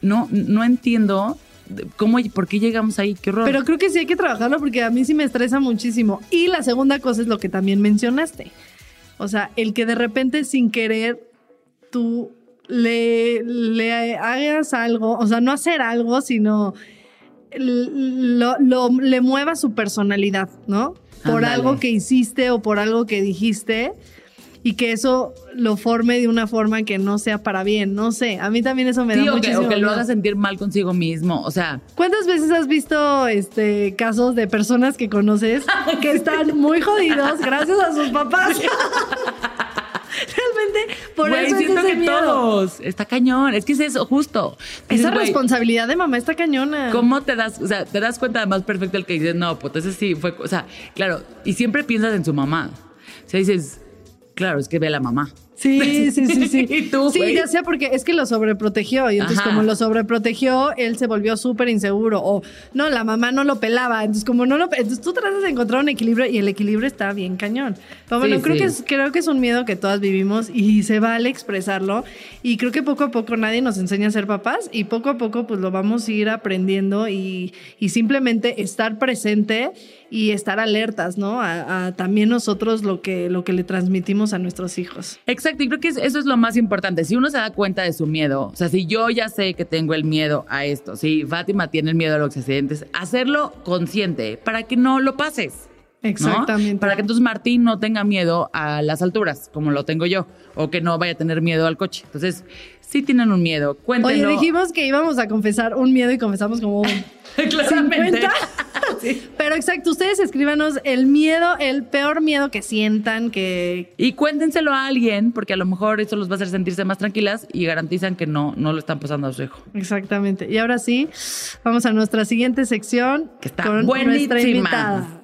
no, no entiendo cómo por qué llegamos ahí. Qué horror. Pero creo que sí hay que trabajarlo porque a mí sí me estresa muchísimo. Y la segunda cosa es lo que también mencionaste. O sea, el que de repente sin querer tú le, le hagas algo, o sea, no hacer algo, sino lo, lo- le mueva su personalidad, ¿no? Por algo que hiciste o por algo que dijiste y que eso lo forme de una forma que no sea para bien, no sé. A mí también eso me Sí, da o que, muchísimo o que lo haga sentir mal consigo mismo. O sea, ¿Cuántas veces has visto este casos de personas que conoces <laughs> que están muy jodidos gracias a sus papás? <laughs> Realmente, por güey, eso es siento ese que miedo. todos. Está cañón. Es que es eso, justo. Esa güey, responsabilidad de mamá está cañona. ¿Cómo te das, o sea, te das cuenta además perfecto el que dices, no, pues ese sí fue, o sea, claro, y siempre piensas en su mamá. O sea, dices, claro, es que ve a la mamá. Sí, <laughs> sí, sí, sí. ¿Y tú, sí, ya sea porque es que lo sobreprotegió y entonces Ajá. como lo sobreprotegió, él se volvió súper inseguro o no, la mamá no lo pelaba, entonces como no lo, entonces tú tratas de encontrar un equilibrio y el equilibrio está bien cañón. Pero bueno, Sí, creo sí. que es creo que es un miedo que todas vivimos y se vale expresarlo y creo que poco a poco nadie nos enseña a ser papás y poco a poco pues lo vamos a ir aprendiendo y, y simplemente estar presente y estar alertas, ¿no? A, también nosotros lo que, lo que le transmitimos a nuestros hijos. Exacto, y creo que eso es lo más importante. Si uno se da cuenta de su miedo, o sea, si yo ya sé que tengo el miedo a esto, si Fátima tiene el miedo a los accidentes, hacerlo consciente para que no lo pases. Exactamente. Para que entonces Martín no tenga miedo a las alturas, como lo tengo yo, o que no vaya a tener miedo al coche. Entonces, sí tienen un miedo. Cuéntenlo. Oye, dijimos que íbamos a confesar un miedo y confesamos como un <laughs> <laughs> Pero exacto, ustedes escríbanos el miedo, el peor miedo que sientan, que... Y cuéntenselo a alguien, porque a lo mejor eso los va a hacer sentirse más tranquilas y garantizan que no, no lo están pasando a su hijo. Exactamente. Y ahora sí, vamos a nuestra siguiente sección. Que está con buenísima. Nuestra invitada.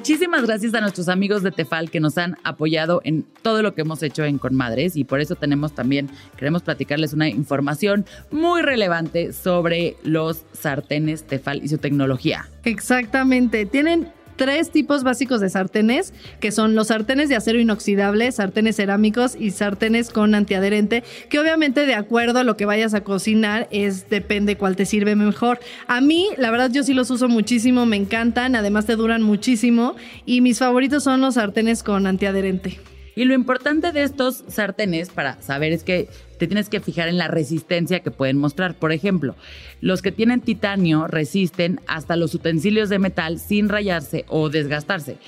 Muchísimas gracias a nuestros amigos de Tefal que nos han apoyado en todo lo que hemos hecho en Conmadres y por eso tenemos también, queremos platicarles una información muy relevante sobre los sartenes Tefal y su tecnología. Exactamente. Tienen tres tipos básicos de sartenes, que son los sartenes de acero inoxidable, sartenes cerámicos y sartenes con antiadherente, que obviamente de acuerdo a lo que vayas a cocinar es depende cuál te sirve mejor. A mí, la verdad, yo sí los uso muchísimo, me encantan, además te duran muchísimo y mis favoritos son los sartenes con antiadherente. Y lo importante de estos sartenes para saber es que te tienes que fijar en la resistencia que pueden mostrar. Por ejemplo, los que tienen titanio resisten hasta los utensilios de metal sin rayarse o desgastarse.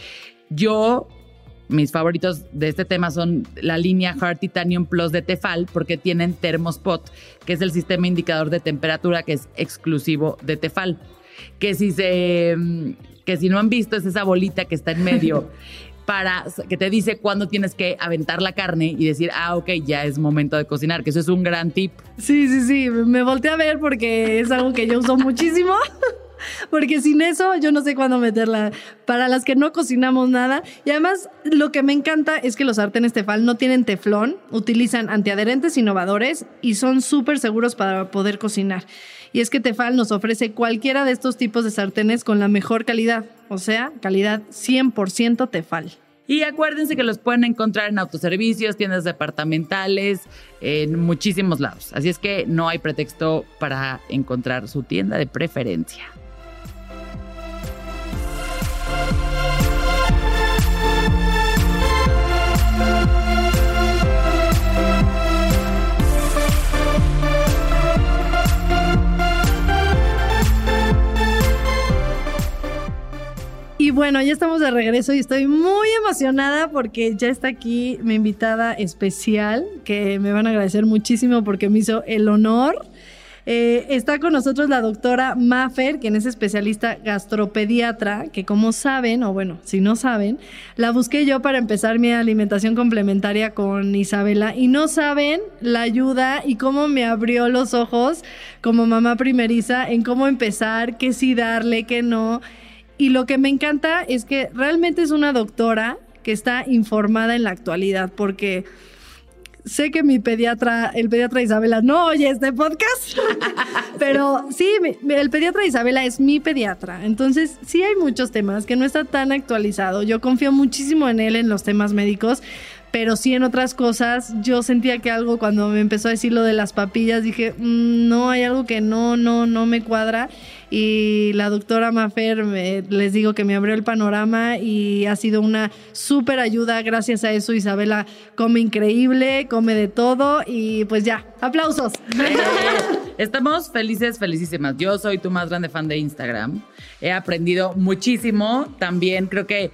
Yo, mis favoritos de este tema son la línea Hard Titanium Plus de Tefal porque tienen Thermospot, que es el sistema indicador de temperatura que es exclusivo de Tefal. Que si se mm, que si no han visto es esa bolita que está en medio <laughs> para que te dice cuándo tienes que aventar la carne y decir, ah, ok, ya es momento de cocinar, que eso es un gran tip. Sí, sí, sí, me volteé a ver porque es algo que yo uso muchísimo. <laughs> Porque sin eso yo no sé cuándo meterla. Para las que no cocinamos nada. Y además lo que me encanta es que los sartenes Tefal no tienen teflón, utilizan antiadherentes innovadores y son súper seguros para poder cocinar. Y es que Tefal nos ofrece cualquiera de estos tipos de sartenes con la mejor calidad. O sea, calidad 100% Tefal. Y acuérdense que los pueden encontrar en autoservicios, tiendas departamentales, en muchísimos lados. Así es que no hay pretexto para encontrar su tienda de preferencia. Bueno, ya estamos de regreso y estoy muy emocionada porque ya está aquí mi invitada especial, que me van a agradecer muchísimo porque me hizo el honor. Eh, está con nosotros la doctora Maffer, quien es especialista gastropediatra, que como saben, o bueno, si no saben, la busqué yo para empezar mi alimentación complementaria con Isabela y no saben la ayuda y cómo me abrió los ojos como mamá primeriza en cómo empezar, qué sí darle, qué no. Y lo que me encanta es que realmente es una doctora que está informada en la actualidad, porque sé que mi pediatra, el pediatra Isabela, no oye este podcast, <laughs> pero sí, el pediatra Isabela es mi pediatra. Entonces, sí hay muchos temas que no está tan actualizado. Yo confío muchísimo en él en los temas médicos. Pero sí en otras cosas, yo sentía que algo cuando me empezó a decir lo de las papillas, dije, "Mm, no, hay algo que no, no, no me cuadra. Y la doctora Mafer, me- les digo que me abrió el panorama y ha sido una súper ayuda. Gracias a eso, Isabela come increíble, come de todo y pues ya, aplausos. <laughs> Estamos felices, felicísimas. Yo soy tu más grande fan de Instagram. He aprendido muchísimo. También creo que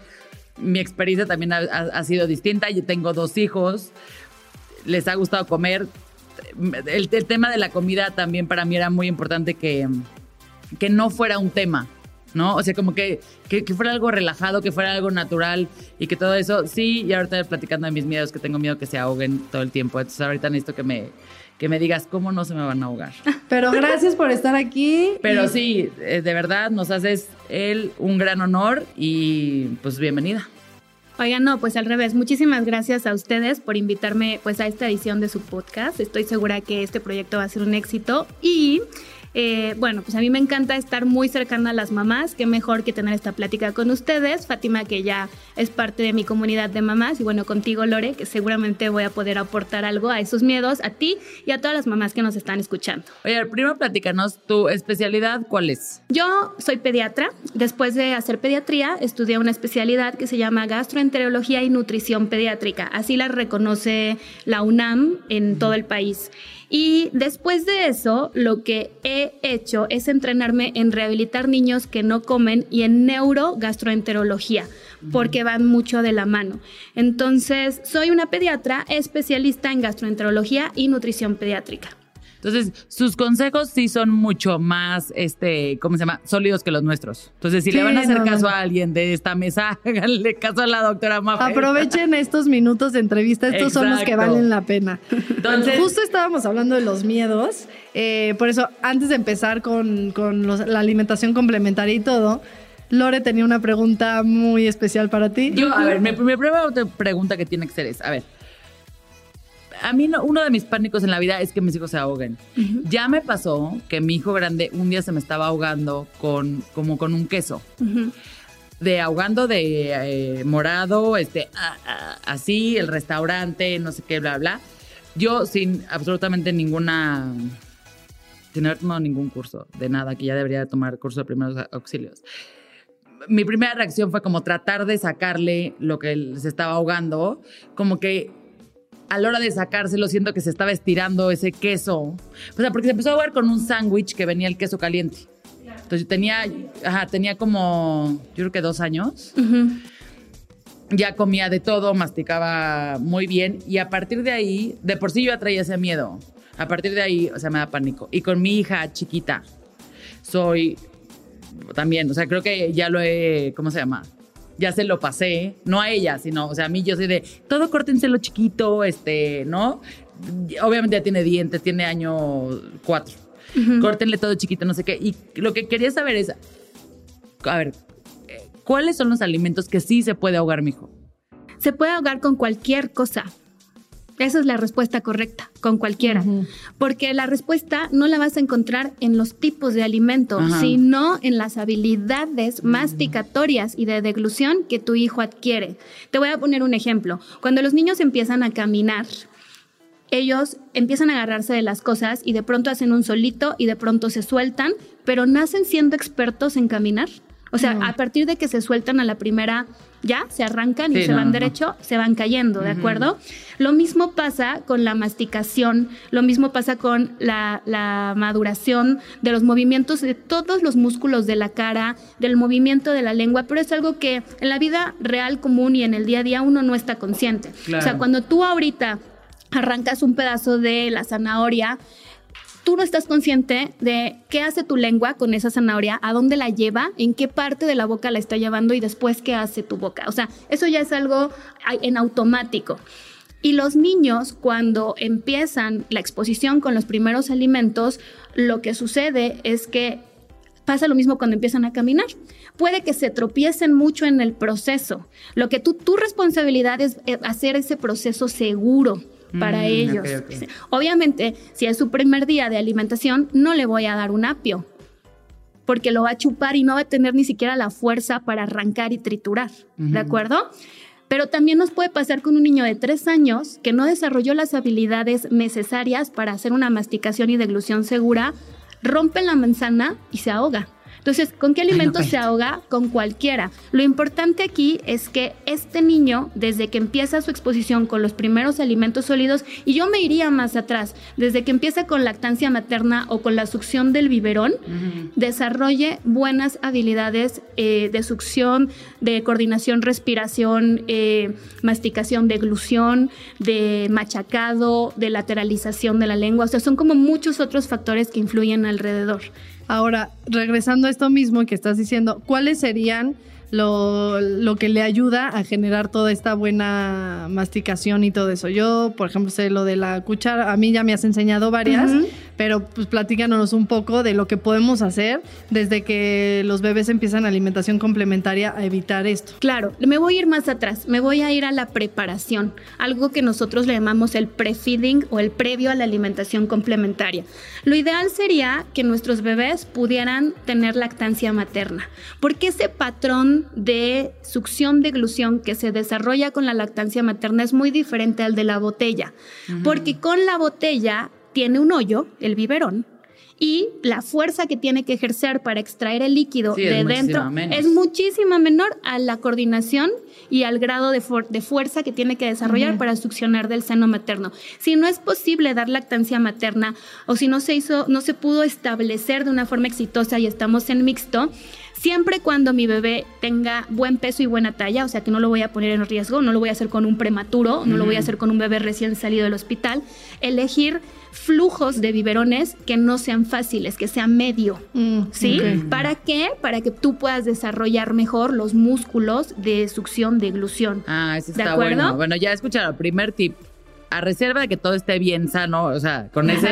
mi experiencia también ha sido distinta. Yo tengo dos hijos. Les ha gustado comer. El, el tema de la comida también para mí era muy importante que, que no fuera un tema. ¿No? O sea, como que, que, que fuera algo relajado, que fuera algo natural y que todo eso, sí, y ahorita platicando de mis miedos, que tengo miedo que se ahoguen todo el tiempo. Entonces ahorita necesito que me, que me digas cómo no se me van a ahogar. <laughs> Pero gracias por estar aquí. Pero Y- sí, eh, de verdad nos haces él un gran honor y pues bienvenida. Oigan, no, pues al revés. Muchísimas gracias a ustedes por invitarme pues a esta edición de su podcast. Estoy segura que este proyecto va a ser un éxito y eh, bueno, pues a mí me encanta estar muy cercana a las mamás. Qué mejor que tener esta plática con ustedes. Fátima, que ya es parte de mi comunidad de mamás y bueno, contigo Lore, que seguramente voy a poder aportar algo a esos miedos, a ti y a todas las mamás que nos están escuchando. Oye, primero platícanos tu especialidad, ¿cuál es? Yo soy pediatra. Después de hacer pediatría, estudié una especialidad que se llama gastroenterología y nutrición pediátrica. Así la reconoce la UNAM en todo el país. Y después de eso, lo que he hecho es entrenarme en rehabilitar niños que no comen y en neurogastroenterología, porque van mucho de la mano. Entonces, soy una pediatra especialista en gastroenterología y nutrición pediátrica. Entonces, sus consejos sí son mucho más, este, ¿cómo se llama? Sólidos que los nuestros. Entonces, si Sí, le van a hacer no, caso no. a alguien de esta mesa, <laughs> háganle caso a la doctora Mafer. Aprovechen estos minutos de entrevista, estos son los que valen la pena. Entonces- justo estábamos hablando de los miedos, eh, por eso antes de empezar con, con los- la alimentación complementaria y todo, Lore tenía una pregunta muy especial para ti. Yo, a ver, mi, mi primera pregunta que tiene que ser es, a ver, a mí no- uno de mis pánicos en la vida es que mis hijos se ahoguen. Ya me pasó que mi hijo grande un día se me estaba ahogando con, como con un queso. De ahogando de eh, morado, este, ah, ah, así, el restaurante, no sé qué, bla, bla. Yo sin absolutamente ninguna, sin haber tomado ningún curso de nada, que ya debería tomar curso de primeros auxilios mi primera reacción fue como tratar de sacarle lo que se estaba ahogando, como que a la hora de sacárselo siento que se estaba estirando ese queso, o sea, porque se empezó a ahogar con un sándwich que venía el queso caliente. Entonces yo tenía, ajá, tenía como, yo creo que dos años. Ya comía de todo, masticaba muy bien y a partir de ahí, de por sí yo ya traía ese miedo. A partir de ahí, o sea, me da pánico. Y con mi hija chiquita, soy también, o sea, creo que ya lo he, ¿cómo se llama? Ya se lo pasé, no a ella, sino, o sea, a mí yo soy de, todo córtenselo chiquito, este, ¿no? Obviamente ya tiene dientes, tiene año cuatro. Córtenle todo chiquito, no sé qué. Y lo que quería saber es, a ver, eh, ¿cuáles son los alimentos que sí se puede ahogar mi hijo? Se puede ahogar con cualquier cosa. Esa es la respuesta correcta con cualquiera, porque la respuesta no la vas a encontrar en los tipos de alimento, sino en las habilidades masticatorias y de deglución que tu hijo adquiere. Te voy a poner un ejemplo. Cuando los niños empiezan a caminar, ellos empiezan a agarrarse de las cosas y de pronto hacen un solito y de pronto se sueltan, pero nacen siendo expertos en caminar. O sea, a partir de que se sueltan a la primera, ya se arrancan y se van derecho, se van cayendo, ¿de acuerdo? Lo mismo pasa con la masticación, lo mismo pasa con la, la, maduración de los movimientos de todos los músculos de la cara, del movimiento de la lengua, pero es algo que en la vida real común y en el día a día uno no está consciente. O sea, cuando tú ahorita arrancas un pedazo de la zanahoria, tú no estás consciente de qué hace tu lengua con esa zanahoria, a dónde la lleva, en qué parte de la boca la está llevando y después qué hace tu boca. O sea, eso ya es algo en automático. Y los niños, cuando empiezan la exposición con los primeros alimentos, lo que sucede es que pasa lo mismo cuando empiezan a caminar. Puede que se tropiecen mucho en el proceso. Lo que tú, tu responsabilidad es eh, hacer ese proceso seguro para mm, ellos. Obviamente, si es su primer día de alimentación, no le voy a dar un apio, porque lo va a chupar y no va a tener ni siquiera la fuerza para arrancar y triturar, ¿de acuerdo? Pero también nos puede pasar con un niño de tres años que no desarrolló las habilidades necesarias para hacer una masticación y deglución segura, rompe la manzana y se ahoga. Entonces, ¿con qué alimento se ahoga? Con cualquiera. Lo importante aquí es que este niño, desde que empieza su exposición con los primeros alimentos sólidos, y yo me iría más atrás, desde que empieza con lactancia materna o con la succión del biberón, desarrolle buenas habilidades eh, de succión, de coordinación, respiración, eh, masticación, deglución, de machacado, de lateralización de la lengua. O sea, son como muchos otros factores que influyen alrededor. Ahora, regresando a esto mismo que estás diciendo, ¿cuáles serían lo, lo, que le ayuda a generar toda esta buena masticación y todo eso. Yo, por ejemplo, sé lo de la cuchara, a mí ya me has enseñado varias, pero pues platícanos un poco de lo que podemos hacer desde que los bebés empiezan alimentación complementaria a evitar esto. Claro, me voy a ir más atrás, me voy a ir a la preparación, algo que nosotros le llamamos el pre-feeding o el previo a la alimentación complementaria. Lo ideal sería que nuestros bebés pudieran tener lactancia materna, porque ese patrón de succión de glución que se desarrolla con la lactancia materna es muy diferente al de la botella, porque con la botella tiene un hoyo, el biberón, y la fuerza que tiene que ejercer para extraer el líquido de dentro es muchísimo menor a la coordinación y al grado de, de fuerza que tiene que desarrollar para succionar del seno materno. Si no es posible dar lactancia materna o si no se hizo, no se pudo establecer de una forma exitosa y estamos en mixto, siempre cuando mi bebé tenga buen peso y buena talla, o sea que no lo voy a poner en riesgo, no lo voy a hacer con un prematuro, no lo voy a hacer con un bebé recién salido del hospital, elegir flujos de biberones que no sean fáciles, que sean medio, mm, ¿sí? ¿Para qué? Para que tú puedas desarrollar mejor los músculos de succión, de glución. Ah, eso está bueno. Bueno, ya escucharon, primer tip, a reserva de que todo esté bien sano, o sea, con esa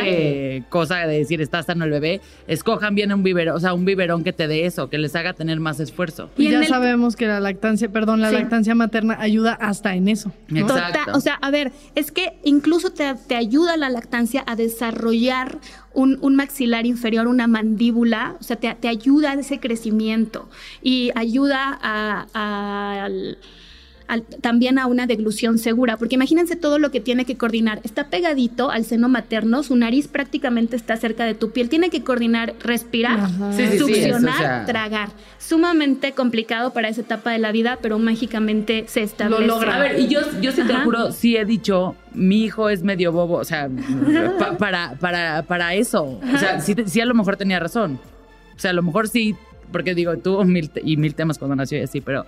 cosa de decir está sano el bebé, escojan bien un biberón, o sea, un biberón que te dé eso, que les haga tener más esfuerzo. Y, ya sabemos que la lactancia, perdón, la lactancia materna ayuda hasta en eso. Exacto. o sea, a ver, es que incluso te, ayuda la lactancia a desarrollar un, maxilar inferior, una mandíbula, o sea, te, te ayuda a ese crecimiento y ayuda a, también a una deglución segura, porque imagínense todo lo que tiene que coordinar. Está pegadito al seno materno, su nariz prácticamente está cerca de tu piel, tiene que coordinar, respirar, succionar, tragar. Sumamente complicado para esa etapa de la vida, pero mágicamente se establece. Lo logra. A ver, y yo, yo sí te juro, sí he dicho, mi hijo es medio bobo, o sea, <laughs> para, para, para eso. O sea, sí, sí, a lo mejor tenía razón. O sea, a lo mejor sí, porque digo, tuvo mil y mil temas cuando nació y así, pero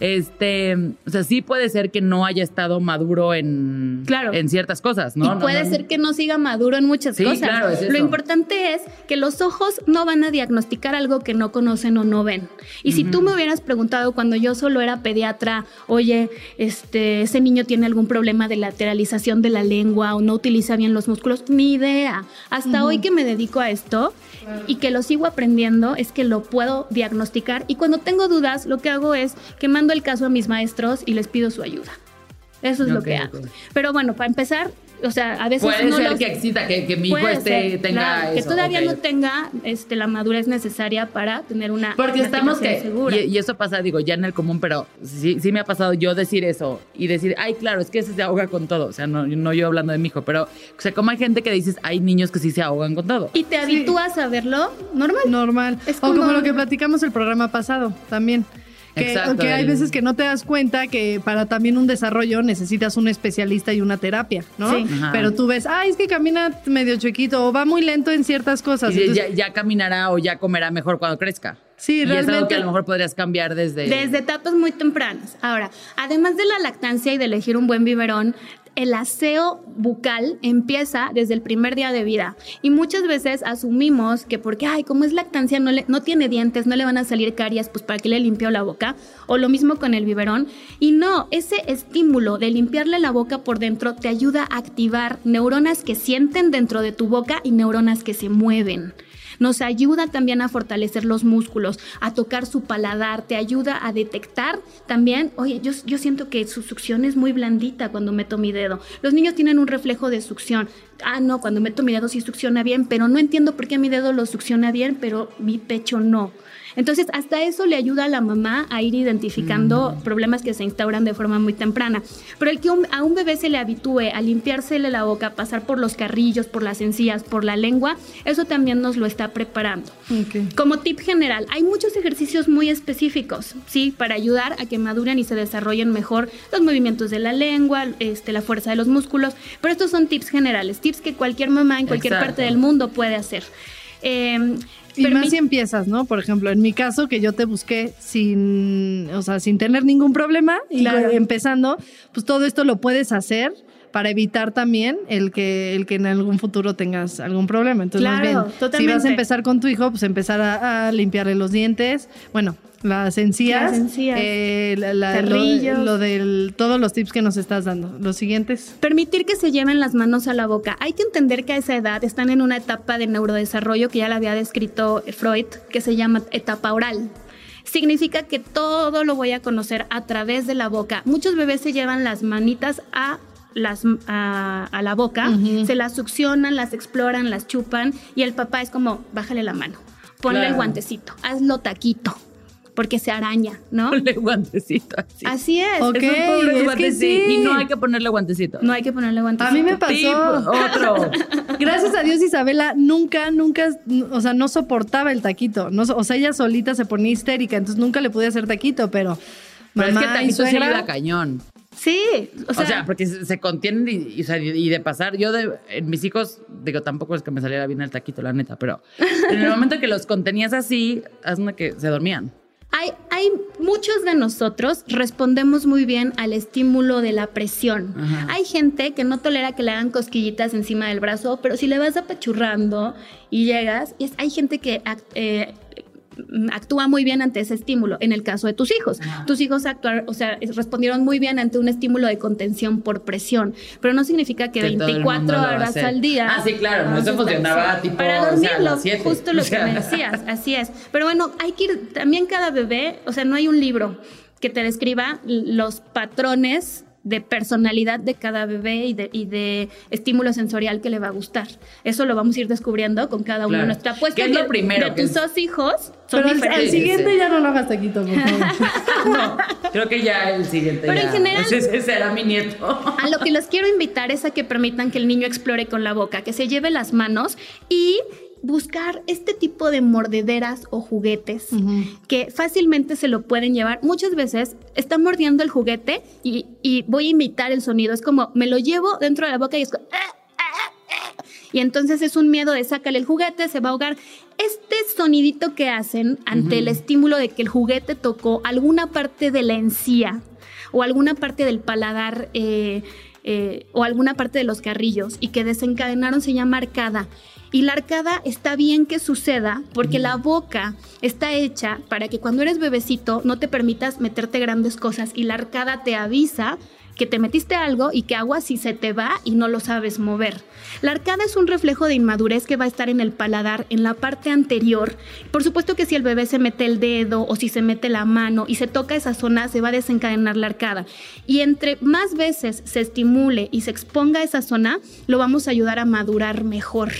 este, o sea, sí puede ser que no haya estado maduro en, en ciertas cosas, ¿no? Y puede ser que no siga maduro en muchas sí, cosas. Claro, Lo importante es que los ojos no van a diagnosticar algo que no conocen o no ven. Y si tú me hubieras preguntado cuando yo solo era pediatra, oye, este, ese niño tiene algún problema de lateralización de la lengua o no utiliza bien los músculos, ni idea. Hasta hoy que me dedico a esto y que lo sigo aprendiendo, es que lo puedo diagnosticar. Y cuando tengo dudas, lo que hago es que mando el caso a mis maestros y les pido su ayuda. Eso es lo Ok, que hago. Pero bueno, para empezar, o sea, a veces Puede no ser los- que exista, que, que mi hijo Puede esté, ser, tenga claro, eso. que todavía ok. no tenga este, la madurez necesaria para tener una Porque estamos que, segura. y, y eso pasa, digo, ya en el común, pero sí, sí me ha pasado yo decir eso y decir, ay, claro, es que ese se ahoga con todo. O sea, no, no yo hablando de mi hijo, pero, o sea, como hay gente que dices, hay niños que sí se ahogan con todo. y te habitúas a verlo normal. Normal. Es O como como- lo que platicamos el programa pasado también. Que, Exacto, que hay el- veces que no te das cuenta que para también un desarrollo necesitas un especialista y una terapia, ¿no? Sí. Pero tú ves, ay, es que camina medio chiquito o va muy lento en ciertas cosas. Y Entonces, ya, ya caminará o ya comerá mejor cuando crezca. Sí, y es algo realmente- que a lo mejor podrías cambiar desde... Desde etapas muy tempranas. Ahora, además de la lactancia y de elegir un buen biberón, el aseo bucal empieza desde el primer día de vida. Y muchas veces asumimos que porque, ay, como es lactancia, no, le, no tiene dientes, no le van a salir caries, pues para qué le limpio la boca. O lo mismo con el biberón. Y no, ese estímulo de limpiarle la boca por dentro te ayuda a activar neuronas que sienten dentro de tu boca y neuronas que se mueven. Nos ayuda también a fortalecer los músculos, a tocar su paladar, te ayuda a detectar también, oye, yo, yo siento que su succión es muy blandita cuando meto mi dedo. Los niños tienen un reflejo de succión. Ah, no, cuando meto mi dedo sí succiona bien, pero no entiendo por qué mi dedo lo succiona bien, pero mi pecho no. Entonces, hasta eso le ayuda a la mamá a ir identificando problemas que se instauran de forma muy temprana. Pero el que un- a un bebé se le habitúe a limpiársele la boca, pasar por los carrillos, por las encías, por la lengua, eso también nos lo está preparando. Como tip general, hay muchos ejercicios muy específicos, ¿sí? Para ayudar a que maduren y se desarrollen mejor los movimientos de la lengua, este, la fuerza de los músculos, pero estos son tips generales, tips que cualquier mamá en cualquier Exacto. parte del mundo puede hacer. Eh, Y más si empiezas, ¿no? Por ejemplo, en mi caso, que yo te busqué sin, o sea, sin tener ningún problema y Claro. empezando, pues todo esto lo puedes hacer para evitar también el que, el que en algún futuro tengas algún problema. Entonces, más Claro, bien, si vas a empezar con tu hijo, pues empezar a, a limpiarle los dientes, bueno, las encías, Las encías. eh, la- la- lo, del, todos los tips que nos estás dando. Los siguientes. Permitir que se lleven las manos a la boca. Hay que entender que a esa edad están en una etapa de neurodesarrollo que ya la había descrito Freud, que se llama etapa oral. Significa que todo lo voy a conocer a través de la boca. Muchos bebés se llevan las manitas a las, a, a la boca, se las succionan, las exploran, las chupan y el papá es como, bájale la mano, ponle el guantecito, hazlo taquito, porque se araña, ¿no? <laughs> Ponle guantecito así. Así es. Ok. Es que sí. Y no hay que ponerle guantecito. No hay que ponerle guantecito. A mí me Tip, pasó. otro. <laughs> Gracias a Dios Isabela nunca, nunca, o sea, no soportaba el taquito. No, o sea, ella solita se ponía histérica, entonces nunca le pude hacer taquito, pero... Pero es que taquito se suegra- ayuda cañón. Sí, o O sea, porque se, contienen y, de pasar. Yo, de, en mis hijos, digo, tampoco es que me saliera bien el taquito, la neta, pero en el momento que los contenías así, hazme que se dormían. Hay, hay muchos de nosotros respondemos muy bien al estímulo de la presión. Ajá. Hay gente que no tolera que le hagan cosquillitas encima del brazo, pero si le vas apachurrando y llegas, y es- hay gente que eh, actúa muy bien ante ese estímulo. En el caso de tus hijos, tus hijos actuaron, o sea, es- respondieron muy bien ante un estímulo de contención por presión, pero no significa que, Que todo el 24 mundo lo va a horas al día. Ah, sí, claro, no, eso funcionaba tipo, para o sea, a dormirlo, justo lo que me decías, así es. Pero bueno, hay que ir, también cada bebé, o sea, no hay un libro que te describa los patrones de personalidad de cada bebé y de, y de estímulo sensorial que le va a gustar. Eso lo vamos a ir descubriendo con cada uno. Claro. Nuestra apuesta ¿Qué es lo de- primero de que tus dos hijos son Pero diferentes. al siguiente sí. ya no lo hagas taquito, por favor. <laughs> No, creo que ya el siguiente. Pero en general- Ese, ese será mi nieto. A lo que los quiero invitar es a que permitan que el niño explore con la boca, que se lleve las manos y buscar este tipo de mordederas o juguetes que fácilmente se lo pueden llevar. Muchas veces está mordiendo el juguete y, y voy a imitar el sonido. Es como me lo llevo dentro de la boca y es como, "Ah, ah, ah". y entonces es un miedo de sácale el juguete, se va a ahogar. Este sonidito que hacen ante el estímulo de que el juguete tocó alguna parte de la encía o alguna parte del paladar eh, eh, o alguna parte de los carrillos y que desencadenaron se llama arcada. Y la arcada está bien que suceda porque la boca está hecha para que cuando eres bebecito no te permitas meterte grandes cosas y la arcada te avisa que te metiste algo y que agua si se te va y no lo sabes mover. La arcada es un reflejo de inmadurez que va a estar en el paladar, en la parte anterior. Por supuesto que si el bebé se mete el dedo o si se mete la mano y se toca esa zona, se va a desencadenar la arcada. Y entre más veces se estimule y se exponga esa zona, lo vamos a ayudar a madurar mejor.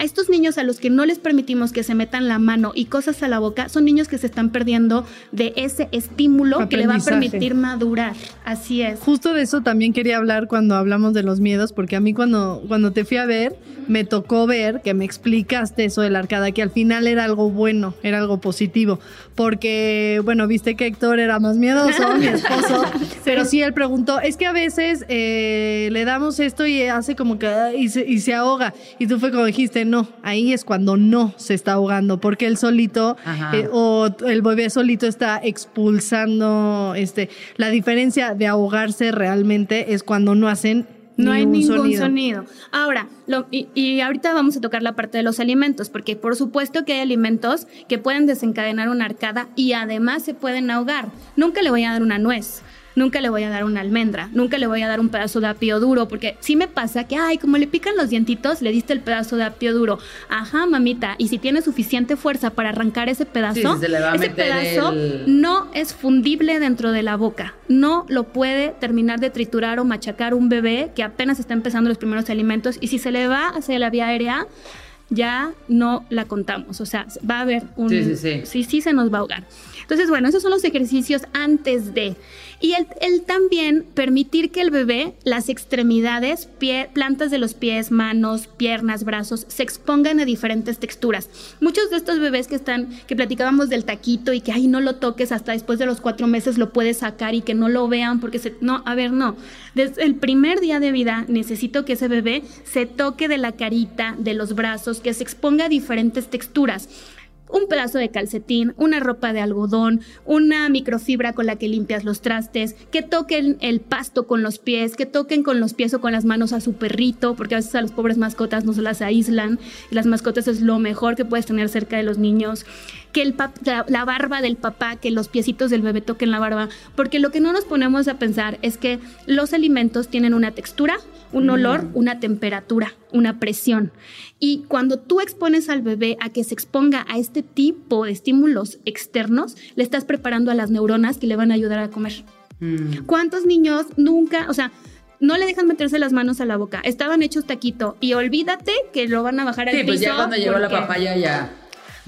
A estos niños a los que no les permitimos que se metan la mano y cosas a la boca, son niños que se están perdiendo de ese estímulo que le va a permitir madurar. Así es. Justo de eso también quería hablar cuando hablamos de los miedos, porque a mí cuando, cuando te fui a ver, me tocó ver que me explicaste eso de la arcada, que al final era algo bueno, era algo positivo, porque, bueno, viste que Héctor era más miedoso, mi esposo, <laughs> pero sí él preguntó, es que a veces eh, le damos esto y hace como que, y se, y se ahoga, y tú fue como dijiste, no, ahí es cuando no se está ahogando, porque él solito eh, o el bebé solito está expulsando, este, la diferencia de ahogarse realmente es cuando no hacen no hay ningún sonido. Ahora, y, y, ahorita vamos a tocar la parte de los alimentos, porque por supuesto que hay alimentos que pueden desencadenar una arcada y además se pueden ahogar. Nunca le voy a dar una nuez nunca le voy a dar una almendra, nunca le voy a dar un pedazo de apio duro, porque sí me pasa que, ay, como le pican los dientitos, le diste el pedazo de apio duro. Ajá, mamita, y si tiene suficiente fuerza para arrancar ese pedazo, ese pedazo no es fundible dentro de la boca. No lo puede terminar de triturar o machacar un bebé que apenas está empezando los primeros alimentos y si se le va hacia la vía aérea, ya no la contamos. O sea, va a haber un... Sí, sí, sí. Sí, sí se nos va a ahogar. Entonces, bueno, esos son los ejercicios antes de. Y el, también permitir que el bebé, las extremidades, plantas de los pies, manos, piernas, brazos, se expongan a diferentes texturas. Muchos de estos bebés que están, que platicábamos del taquito y que, ay, no lo toques hasta después de los cuatro meses lo puedes sacar y que no lo vean porque se, no, a ver, no. Desde el primer día de vida necesito que ese bebé se toque de la carita, de los brazos, que se exponga a diferentes texturas un pedazo de calcetín, una ropa de algodón, una microfibra con la que limpias los trastes, que toquen el pasto con los pies, que toquen con los pies o con las manos a su perrito, porque a veces a las pobres mascotas no se las aíslan. Y las mascotas es lo mejor que puedes tener cerca de los niños que el la, barba del papá, que los piecitos del bebé toquen la barba, porque lo que no nos ponemos a pensar es que los alimentos tienen una textura, un mm. olor, una temperatura, una presión. Y cuando tú expones al bebé a que se exponga a este tipo de estímulos externos, le estás preparando a las neuronas que le van a ayudar a comer. Mm. ¿Cuántos niños nunca, o sea, no le dejan meterse las manos a la boca. Estaban hechos taquito y olvídate que lo van a bajar al sí, pues ya cuando llegó la papaya ya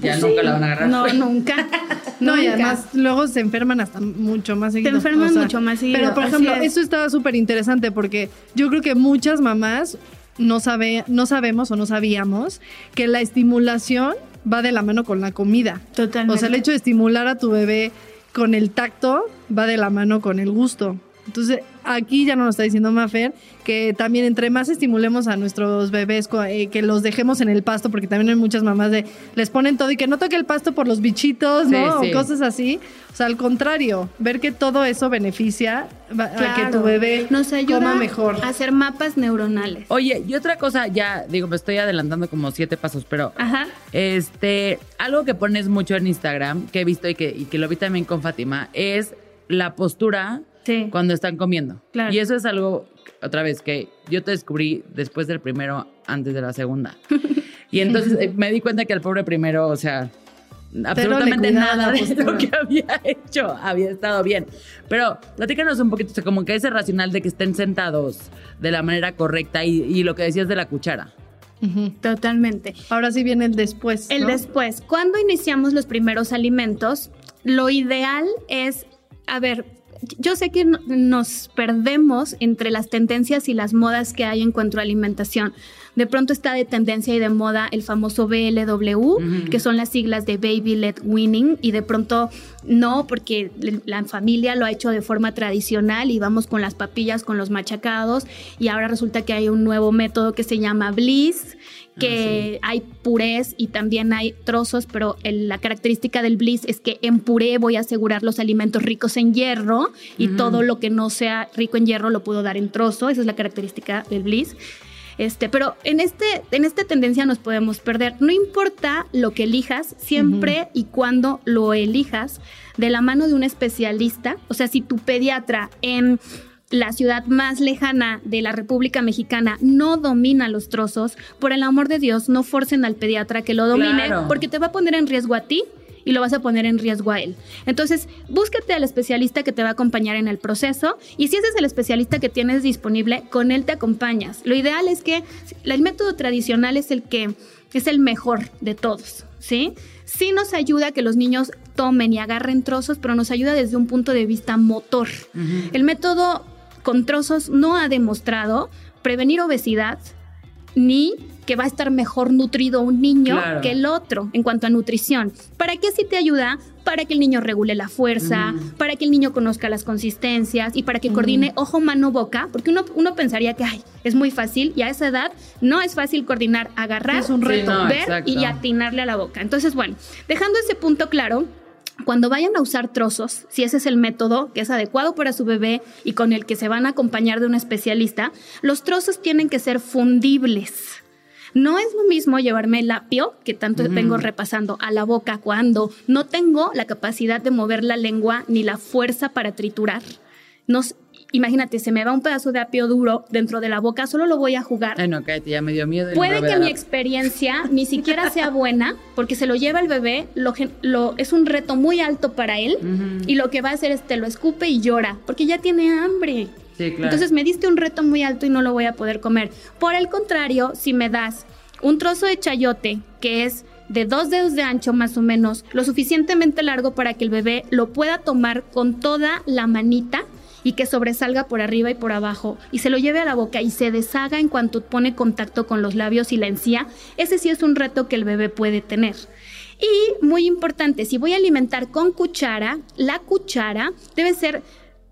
ya nunca la van a agarrar. No, nunca. no, y además luego se enferman hasta mucho más seguido. Se enferman mucho más seguido. Pero, por ejemplo, eso estaba súper interesante porque yo creo que muchas mamás no, sabe, no sabemos o no sabíamos que la estimulación va de la mano con la comida. Totalmente. O sea, el hecho de estimular a tu bebé con el tacto va de la mano con el gusto. Entonces, aquí ya nos está diciendo Mafer que también entre más estimulemos a nuestros bebés, eh, que los dejemos en el pasto, porque también hay muchas mamás de les ponen todo y que no toque el pasto por los bichitos, ¿no? O cosas así. O sea, al contrario, ver que todo eso beneficia a que tu bebé nos ayuda coma mejor. A hacer mapas neuronales. Oye, y otra cosa, ya digo, me estoy adelantando como siete pasos, pero este, algo que pones mucho en Instagram, que he visto y que, y que lo vi también con Fátima, es la postura cuando están comiendo. Y eso es algo, otra vez, que yo te descubrí después del primero, antes de la segunda. y entonces eh, me di cuenta que el pobre primero, o sea, absolutamente nada de lo que <laughs> había hecho había estado bien. Pero platícanos un poquito, como que ese racional de que estén sentados de la manera correcta y, lo que decías de la cuchara. Totalmente. Ahora sí viene el después. El después. Cuando iniciamos los primeros alimentos, lo ideal es, a ver, yo sé que nos perdemos entre las tendencias y las modas que hay en cuanto a alimentación. De pronto está de tendencia y de moda el famoso BLW, que son las siglas de Baby Led Winning, y de pronto no, porque la familia lo ha hecho de forma tradicional y vamos con las papillas, con los machacados, y ahora resulta que hay un nuevo método que se llama Bliss, que ah, hay purés y también hay trozos, pero la característica del bliss es que en puré voy a asegurar los alimentos ricos en hierro y todo lo que no sea rico en hierro lo puedo dar en trozo, esa es la característica del bliss. Este, pero en, este, en esta tendencia nos podemos perder. No importa lo que elijas, siempre y cuando lo elijas de la mano de un especialista. O sea, si tu pediatra en la ciudad más lejana de la República Mexicana no domina los trozos, por el amor de Dios, no forcen al pediatra que lo domine Claro. porque te va a poner en riesgo a ti y lo vas a poner en riesgo a él. Entonces, búsquete al especialista que te va a acompañar en el proceso y si ese es el especialista que tienes disponible, con él te acompañas. Lo ideal es que el método tradicional es el que es el mejor de todos, ¿sí? Sí nos ayuda a que los niños tomen y agarren trozos, pero nos ayuda desde un punto de vista motor. El método con trozos no ha demostrado prevenir obesidad ni que va a estar mejor nutrido un niño Claro. que el otro en cuanto a nutrición. ¿Para qué sí te ayuda? Para que el niño regule la fuerza, para que el niño conozca las consistencias y para que coordine ojo, mano, boca, porque uno, uno pensaría que ay, es muy fácil y a esa edad no es fácil coordinar, agarrar, Es un reto. Sí, no, ver exacto. y atinarle a la boca. Entonces, bueno, dejando ese punto claro, cuando vayan a usar trozos, si ese es el método que es adecuado para su bebé y con el que se van a acompañar de un especialista, los trozos tienen que ser fundibles. No es lo mismo llevarme el apio, que tanto vengo repasando, a la boca cuando no tengo la capacidad de mover la lengua ni la fuerza para triturar. Nos, imagínate, se me va un pedazo de apio duro dentro de la boca, solo lo voy a jugar. Ay, no, cállate, ya me dio miedo. Puede que mi experiencia ni <laughs> siquiera sea buena, porque se lo lleva el bebé, lo- es un reto muy alto para él, y lo que va a hacer es te lo escupe y llora, porque ya tiene hambre. Sí, claro. Entonces me diste un reto muy alto y no lo voy a poder comer. Por el contrario, si me das un trozo de chayote, que es de dos dedos de ancho más o menos, lo suficientemente largo para que el bebé lo pueda tomar con toda la manita y que sobresalga por arriba y por abajo y se lo lleve a la boca y se deshaga en cuanto pone contacto con los labios y la encía, ese sí es un reto que el bebé puede tener. Y muy importante, si voy a alimentar con cuchara, la cuchara debe ser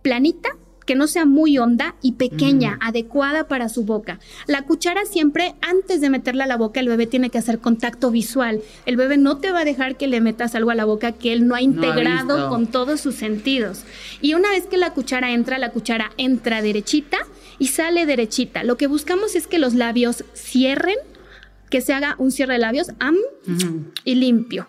planita, que no sea muy honda y pequeña, adecuada para su boca. La cuchara siempre, antes de meterla a la boca, el bebé tiene que hacer contacto visual. El bebé no te va a dejar que le metas algo a la boca que él no ha integrado con todos sus sentidos. Y una vez que la cuchara entra, la cuchara entra derechita y sale derechita. Lo que buscamos es que los labios cierren, que se haga un cierre de labios am, y limpio.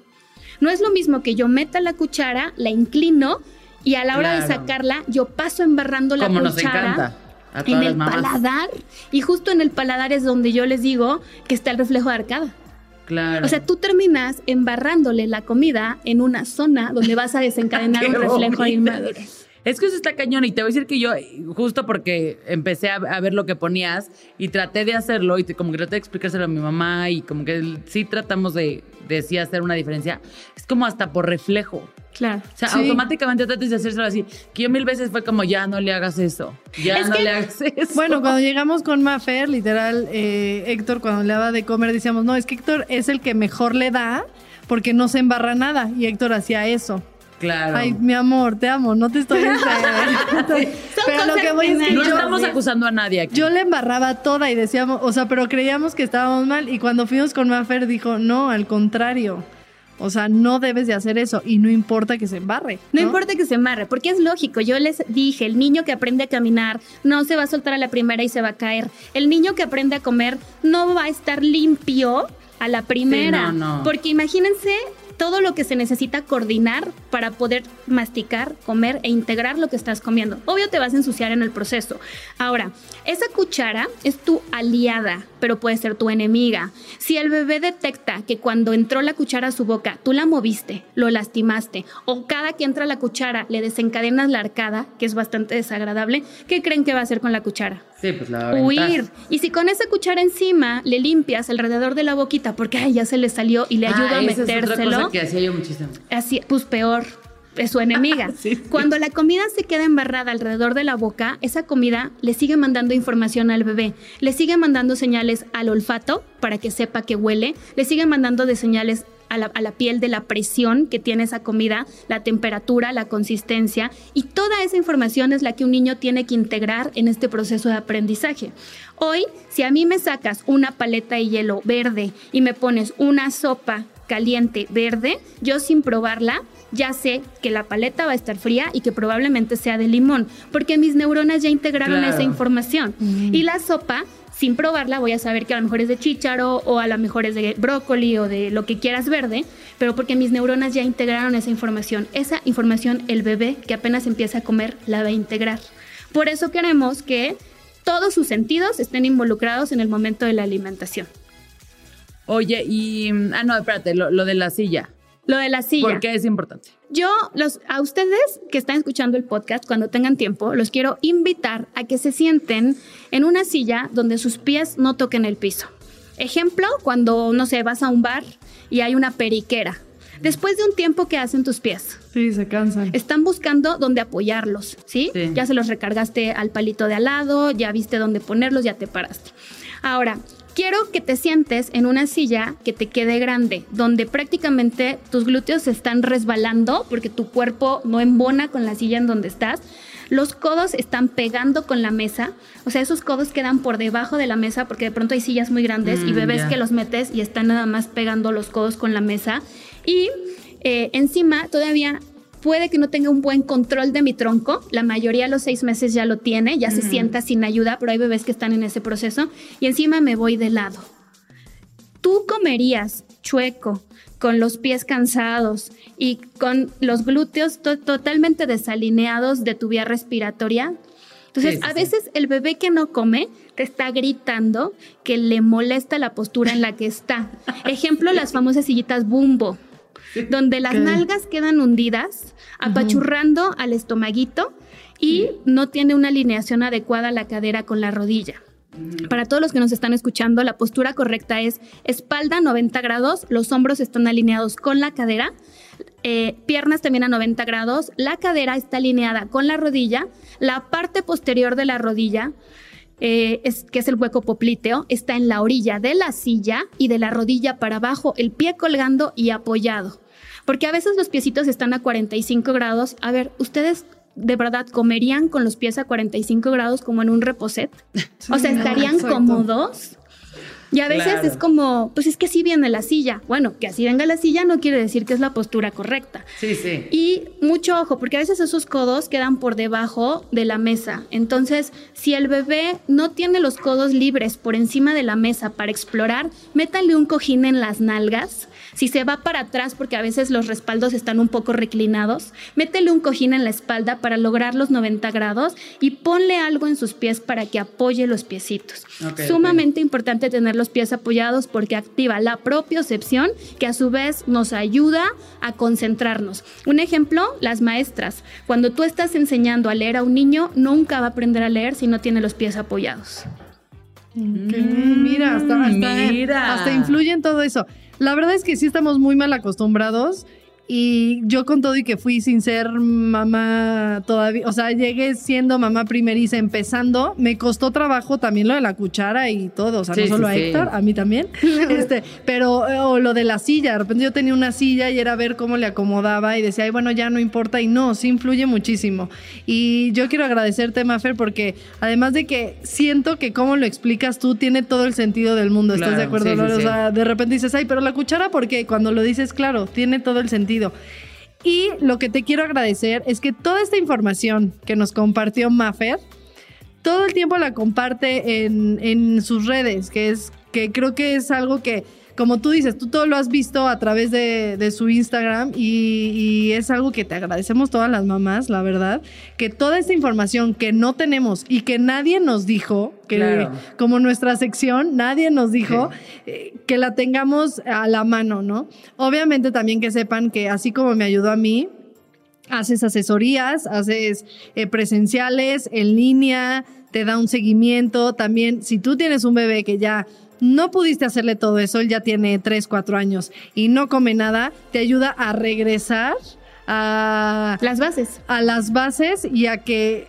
No es lo mismo que yo meta la cuchara, la inclino y a la hora de sacarla yo paso embarrando la Como cuchara en el paladar y justo en el paladar es donde yo les digo que está el reflejo de arcada. Claro. O sea, tú terminas embarrándole la comida en una zona donde vas a <laughs> desencadenar un reflejo de inmadurez. Es que eso está cañón y te voy a decir que yo, justo porque empecé a, a ver lo que ponías y traté de hacerlo y te- como que traté de explicárselo a mi mamá y como que sí tratamos de, de sí hacer una diferencia, es como hasta por reflejo. Claro. O sea, Sí. automáticamente tratas de hacérselo así. Que yo mil veces fue como, ya no le hagas eso. Ya Es no que- le hagas <laughs> eso. Bueno, cuando llegamos con Mafer, literal, eh, Héctor, cuando le daba de comer, decíamos, no, es que Héctor es el que mejor le da porque no se embarra nada. Y Héctor hacía eso. Claro. Ay, mi amor, te amo, no te estoy... <laughs> pero lo que voy es que no yo, estamos acusando a nadie aquí. yo le embarraba toda y decíamos, o sea, pero creíamos que estábamos mal. Y cuando fuimos con Mafer, dijo, no, al contrario. O sea, no debes de hacer eso y no importa que se embarre. No, importa que se amarre, porque es lógico. Yo les dije, el niño que aprende a caminar no se va a soltar a la primera y se va a caer. El niño que aprende a comer no va a estar limpio a la primera. no, no. Porque imagínense todo lo que se necesita coordinar para poder masticar, comer e integrar lo que estás comiendo. Obvio te vas a ensuciar en el proceso. Ahora, esa cuchara es tu aliada, pero puede ser tu enemiga. Si el bebé detecta que cuando entró la cuchara a su boca, tú la moviste, lo lastimaste, o cada que entra la cuchara le desencadenas la arcada, que es bastante desagradable, ¿qué creen que va a hacer con la cuchara? Sí, pues la. Huir. Y si con esa cuchara encima le limpias alrededor de la boquita porque ay, ya se le salió y le Ah, ayuda a esa es otra metérselo, cosa que hacía yo muchísimo. así, pues peor. Es su enemiga. Sí, <laughs> sí. Cuando la comida se queda embarrada alrededor de la boca, esa comida le sigue mandando información al bebé, le sigue mandando señales al olfato para que sepa que huele, le sigue mandando de señales a la, a la piel de la presión que tiene esa comida, la temperatura, la consistencia, y toda esa información es la que un niño tiene que integrar en este proceso de aprendizaje. Hoy, si a mí me sacas una paleta de hielo verde y me pones una sopa caliente verde, yo sin probarla ya sé que la paleta va a estar fría y que probablemente sea de limón, porque mis neuronas ya integraron Claro. esa información. Y la sopa, sin probarla, voy a saber que a lo mejor es de chícharo o a lo mejor es de brócoli o de lo que quieras verde, pero porque mis neuronas ya integraron esa información. Esa información el bebé que apenas empieza a comer la va a integrar. Por eso queremos que todos sus sentidos estén involucrados en el momento de la alimentación. Oye, y. Ah, no, espérate, lo, lo de la silla. Lo de la silla. ¿Por qué es importante? Yo, los, a ustedes que están escuchando el podcast, cuando tengan tiempo, los quiero invitar a que se sienten en una silla donde sus pies no toquen el piso. Ejemplo, cuando, no sé, vas a un bar y hay una periquera. Después de un tiempo, ¿qué hacen tus pies? Sí, se cansan. Están buscando dónde apoyarlos, ¿sí? Sí. Ya se los recargaste al palito de al lado, ya viste dónde ponerlos, ya te paraste. Ahora, quiero que te sientes en una silla que te quede grande, donde prácticamente tus glúteos se están resbalando porque tu cuerpo no embona con la silla en donde estás. Los codos están pegando con la mesa, o sea, esos codos quedan por debajo de la mesa porque de pronto hay sillas muy grandes y Mm, bebés que los metes y están nada más pegando los codos con la mesa. Y eh, encima todavía puede que no tenga un buen control de mi tronco. La mayoría a los seis meses ya lo tiene, ya se sienta sin ayuda, pero hay bebés que están en ese proceso. Y encima me voy de lado. Tú comerías chueco, con los pies cansados y con los glúteos to- totalmente desalineados de tu vía respiratoria. Entonces, Sí, sí, a sí. veces el bebé que no come te está gritando que le molesta la postura en la que está. <laughs> Ejemplo, las famosas sillitas bumbo, donde las nalgas quedan hundidas, apachurrando al estomaguito y no tiene una alineación adecuada la cadera con la rodilla. Para todos los que nos están escuchando, la postura correcta es espalda 90 grados, los hombros están alineados con la cadera, eh, piernas también a 90 grados, la cadera está alineada con la rodilla, la parte posterior de la rodilla, eh, es, que es el hueco popliteo, está en la orilla de la silla y de la rodilla para abajo, el pie colgando y apoyado. Porque a veces los piecitos están a 45 grados. A ver, ¿ustedes de verdad comerían con los pies a 45 grados como en un reposet? <laughs> o sea, ¿estarían cómodos? Y a veces Claro. es como, pues es que así viene la silla. Bueno, que así venga la silla no quiere decir que es la postura correcta. Sí, sí. Y mucho ojo, porque a veces esos codos quedan por debajo de la mesa. Entonces, si el bebé no tiene los codos libres por encima de la mesa para explorar, métale un cojín en las nalgas. Si se va para atrás, porque a veces los respaldos están un poco reclinados, métele un cojín en la espalda para lograr los 90 grados y ponle algo en sus pies para que apoye los piecitos. Ok, Sumamente importante tener los pies apoyados porque activa la propiocepción que a su vez nos ayuda a concentrarnos. Un ejemplo, las maestras. Cuando tú estás enseñando a leer a un niño, nunca va a aprender a leer si no tiene los pies apoyados. Mira, hasta, hasta, mira. hasta influye en todo eso. La verdad es que sí estamos muy mal acostumbrados y yo con todo y que fui sin ser mamá todavía, o sea, llegué siendo mamá primeriza empezando, me costó trabajo también lo de la cuchara y todo, o sea, Sí, no solo sí, a sí. Héctor, a mí también, <laughs> este, pero o lo de la silla, de repente yo tenía una silla y era ver cómo le acomodaba y decía, ay, bueno, ya no importa y no, sí influye muchísimo. Y yo quiero agradecerte, Mafer, porque además de que siento que como lo explicas tú tiene todo el sentido del mundo, ¿estás Claro, de acuerdo? O sea, de repente dices, ay, pero la cuchara, ¿por qué? Cuando lo dices, claro, tiene todo el sentido. Y lo que te quiero agradecer es que toda esta información que nos compartió Mafer, todo el tiempo la comparte en, en sus redes, que es que creo que es algo que, como tú dices, tú todo lo has visto a través de, de su Instagram y, y es algo que te agradecemos todas las mamás, la verdad, que toda esta información que no tenemos y que nadie nos dijo, que Claro. como nuestra sección, nadie nos dijo eh, que la tengamos a la mano, ¿no? Obviamente también que sepan que así como me ayudó a mí, haces asesorías, haces eh, presenciales, en línea, te da un seguimiento. También, si tú tienes un bebé que ya no pudiste hacerle todo eso, él ya tiene 3, 4 años y no come nada, te ayuda a regresar a, Las bases. a las bases y a que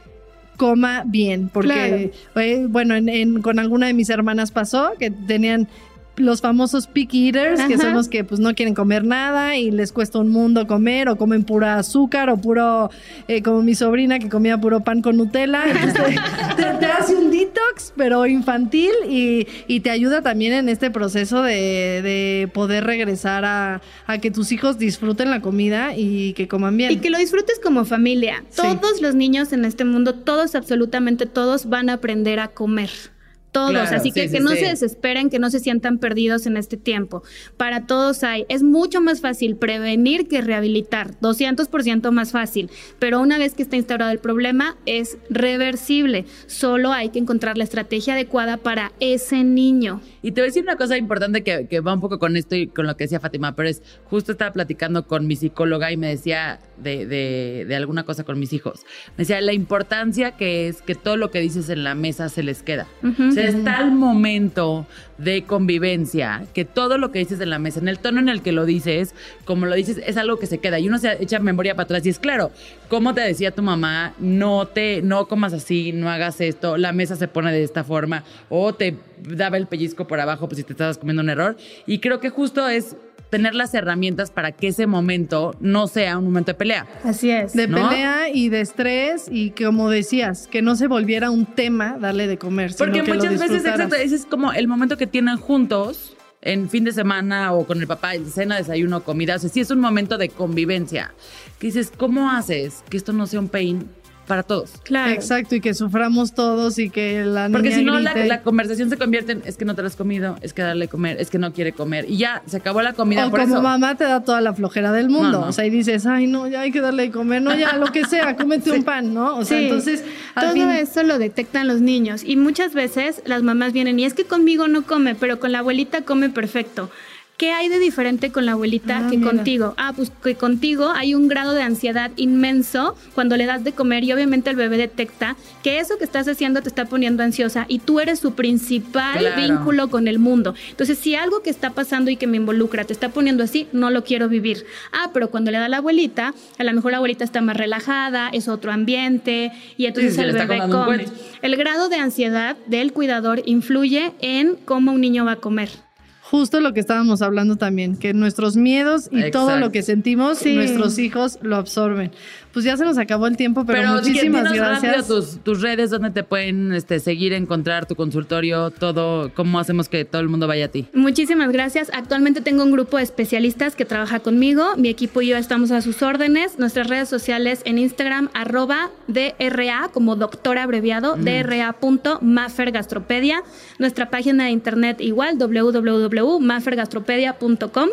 coma bien, porque eh, bueno, en- en- con alguna de mis hermanas pasó que tenían los famosos picky eaters, que son los que pues no quieren comer nada y les cuesta un mundo comer o comen pura azúcar o puro, eh, como mi sobrina que comía puro pan con Nutella. Entonces, te, te hace un detox, pero infantil y, y te ayuda también en este proceso de, de poder regresar a, a que tus hijos disfruten la comida y que coman bien. Y que lo disfrutes como familia. Sí. Todos los niños en este mundo, todos, absolutamente todos, van a aprender a comer. Todos. Claro, Así que sí, que no sí. se desesperen, que no se sientan perdidos en este tiempo. Para todos hay. Es mucho más fácil prevenir que rehabilitar, 200% más fácil. Pero una vez que está instaurado el problema, es reversible. Solo hay que encontrar la estrategia adecuada para ese niño. Y te voy a decir una cosa importante que, que va un poco con esto y con lo que decía Fátima, pero es, justo estaba platicando con mi psicóloga y me decía de, de- de alguna cosa con mis hijos. Me decía la importancia que es que todo lo que dices en la mesa se les queda. Sea, es tal momento de convivencia que todo lo que dices en la mesa, en el tono en el que lo dices, como lo dices, es algo que se queda. Y uno se echa memoria para atrás y es claro, como te decía tu mamá, no te, no comas así, no hagas esto, la mesa se pone de esta forma, o te daba el pellizco por abajo pues si te estabas comiendo un error. Y creo que justo es tener las herramientas para que ese momento no sea un momento de pelea. Así es. De ¿no? pelea y de estrés y que, como decías, que no se volviera un tema darle de comer, sino Porque que lo muchas veces, exacto, ese es como el momento que tienen juntos en fin de semana o con el papá, cena, desayuno, comida. O sea, sí es un momento de convivencia. Que dices, ¿cómo haces que esto no sea un pain para todos? Claro. Exacto, y que suframos todos y que la Porque niña si no, la, conversación se convierte en es que no te lo has comido, es que darle comer, es que no quiere comer. Y ya, se acabó la comida o por como eso. mamá te da toda la flojera del mundo. No, no. O sea, y dices, ay, no, ya hay que darle de comer, no, ya, lo que sea, cómete <laughs> un pan, ¿no? O sea, Sí, entonces, todo fin- eso lo detectan los niños y muchas veces las mamás vienen y es que conmigo no come, pero con la abuelita come perfecto. ¿Qué hay de diferente con la abuelita Ah, que mira. contigo? Ah, pues que contigo hay un grado de ansiedad inmenso cuando le das de comer y obviamente el bebé detecta que eso que estás haciendo te está poniendo ansiosa y tú eres su principal Claro. vínculo con el mundo. Entonces, si algo que está pasando y que me involucra te está poniendo así, no lo quiero vivir. Ah, pero cuando le da la abuelita, a lo mejor la abuelita está más relajada, es otro ambiente y entonces Sí, el bebé come. El grado de ansiedad del cuidador influye en cómo un niño va a comer. Justo lo que estábamos hablando también, que nuestros miedos y todo lo que sentimos, Sí. nuestros hijos lo absorben. Pues ya se nos acabó el tiempo, pero, Pero, muchísimas gracias. tus, tus redes, donde te pueden este, seguir, encontrar tu consultorio, todo, cómo hacemos que todo el mundo vaya a ti. Muchísimas gracias. Actualmente tengo un grupo de especialistas que trabaja conmigo. Mi equipo y yo estamos a sus órdenes. Nuestras redes sociales en Instagram, arroba DRA, como doctor abreviado, DRA.mafergastropedia. Nuestra página de internet igual, www.mafergastropedia.com.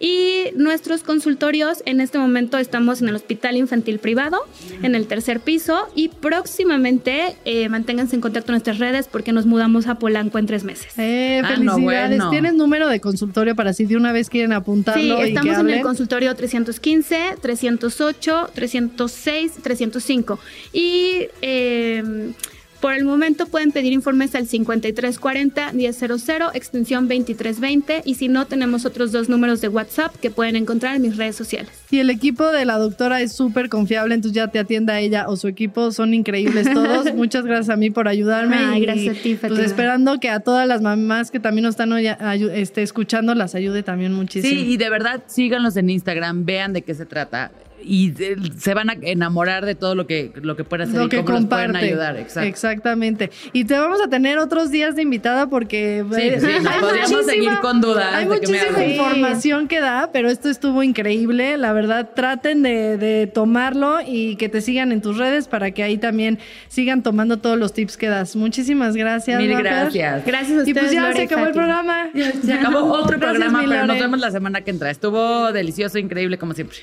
Y nuestros consultorios, en este momento estamos en el Hospital Infantil Privado, en el tercer piso. Y próximamente eh, manténganse en contacto en nuestras redes porque nos mudamos a Polanco en tres meses. Eh, Ah, no, felicidades. bueno. ¿Tienes número de consultorio para si de una vez quieren Sí, apuntarlo y que estamos en el consultorio 315, 308, 306, 305. Y eh, por el momento pueden pedir informes al 5340-1000, extensión 2320. Y si no, tenemos otros dos números de WhatsApp que pueden encontrar en mis redes sociales. Y el equipo de la doctora es súper confiable, entonces ya te atienda ella o su equipo, son increíbles todos. <laughs> Muchas gracias a mí por ayudarme. Ay, y, gracias a ti, Pues Fátima. esperando que a todas las mamás que también nos están este, escuchando las ayude también muchísimo. Sí, y de verdad síganlos en Instagram, vean de qué se trata y eh, se van a enamorar de todo lo que, lo que pueden hacer lo y que cómo los pueden comparte. ayudar. Exacto. Exactamente. Y te vamos a tener otros días de invitada porque Sí, sí, nos <laughs> hay podríamos seguir con dudas Hay de que me muchísima información que da, pero esto estuvo increíble. La verdad, traten de, de tomarlo y que te sigan en tus redes para que ahí también sigan tomando todos los tips que das. Muchísimas gracias. Mil gracias. Gracias a Y pues ustedes, ya Lore se acabó el programa. Se acabó otro Gracias, programa, pero nos vemos la semana que entra. Estuvo delicioso, increíble como siempre.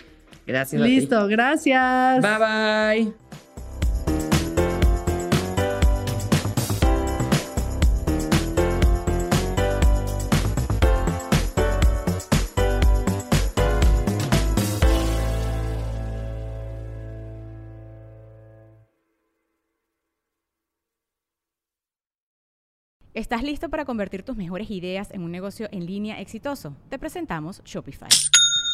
Gracias. a ti. Listo, gracias. Bye bye. ¿Estás listo para convertir tus mejores ideas en un negocio en línea exitoso? Te presentamos Shopify.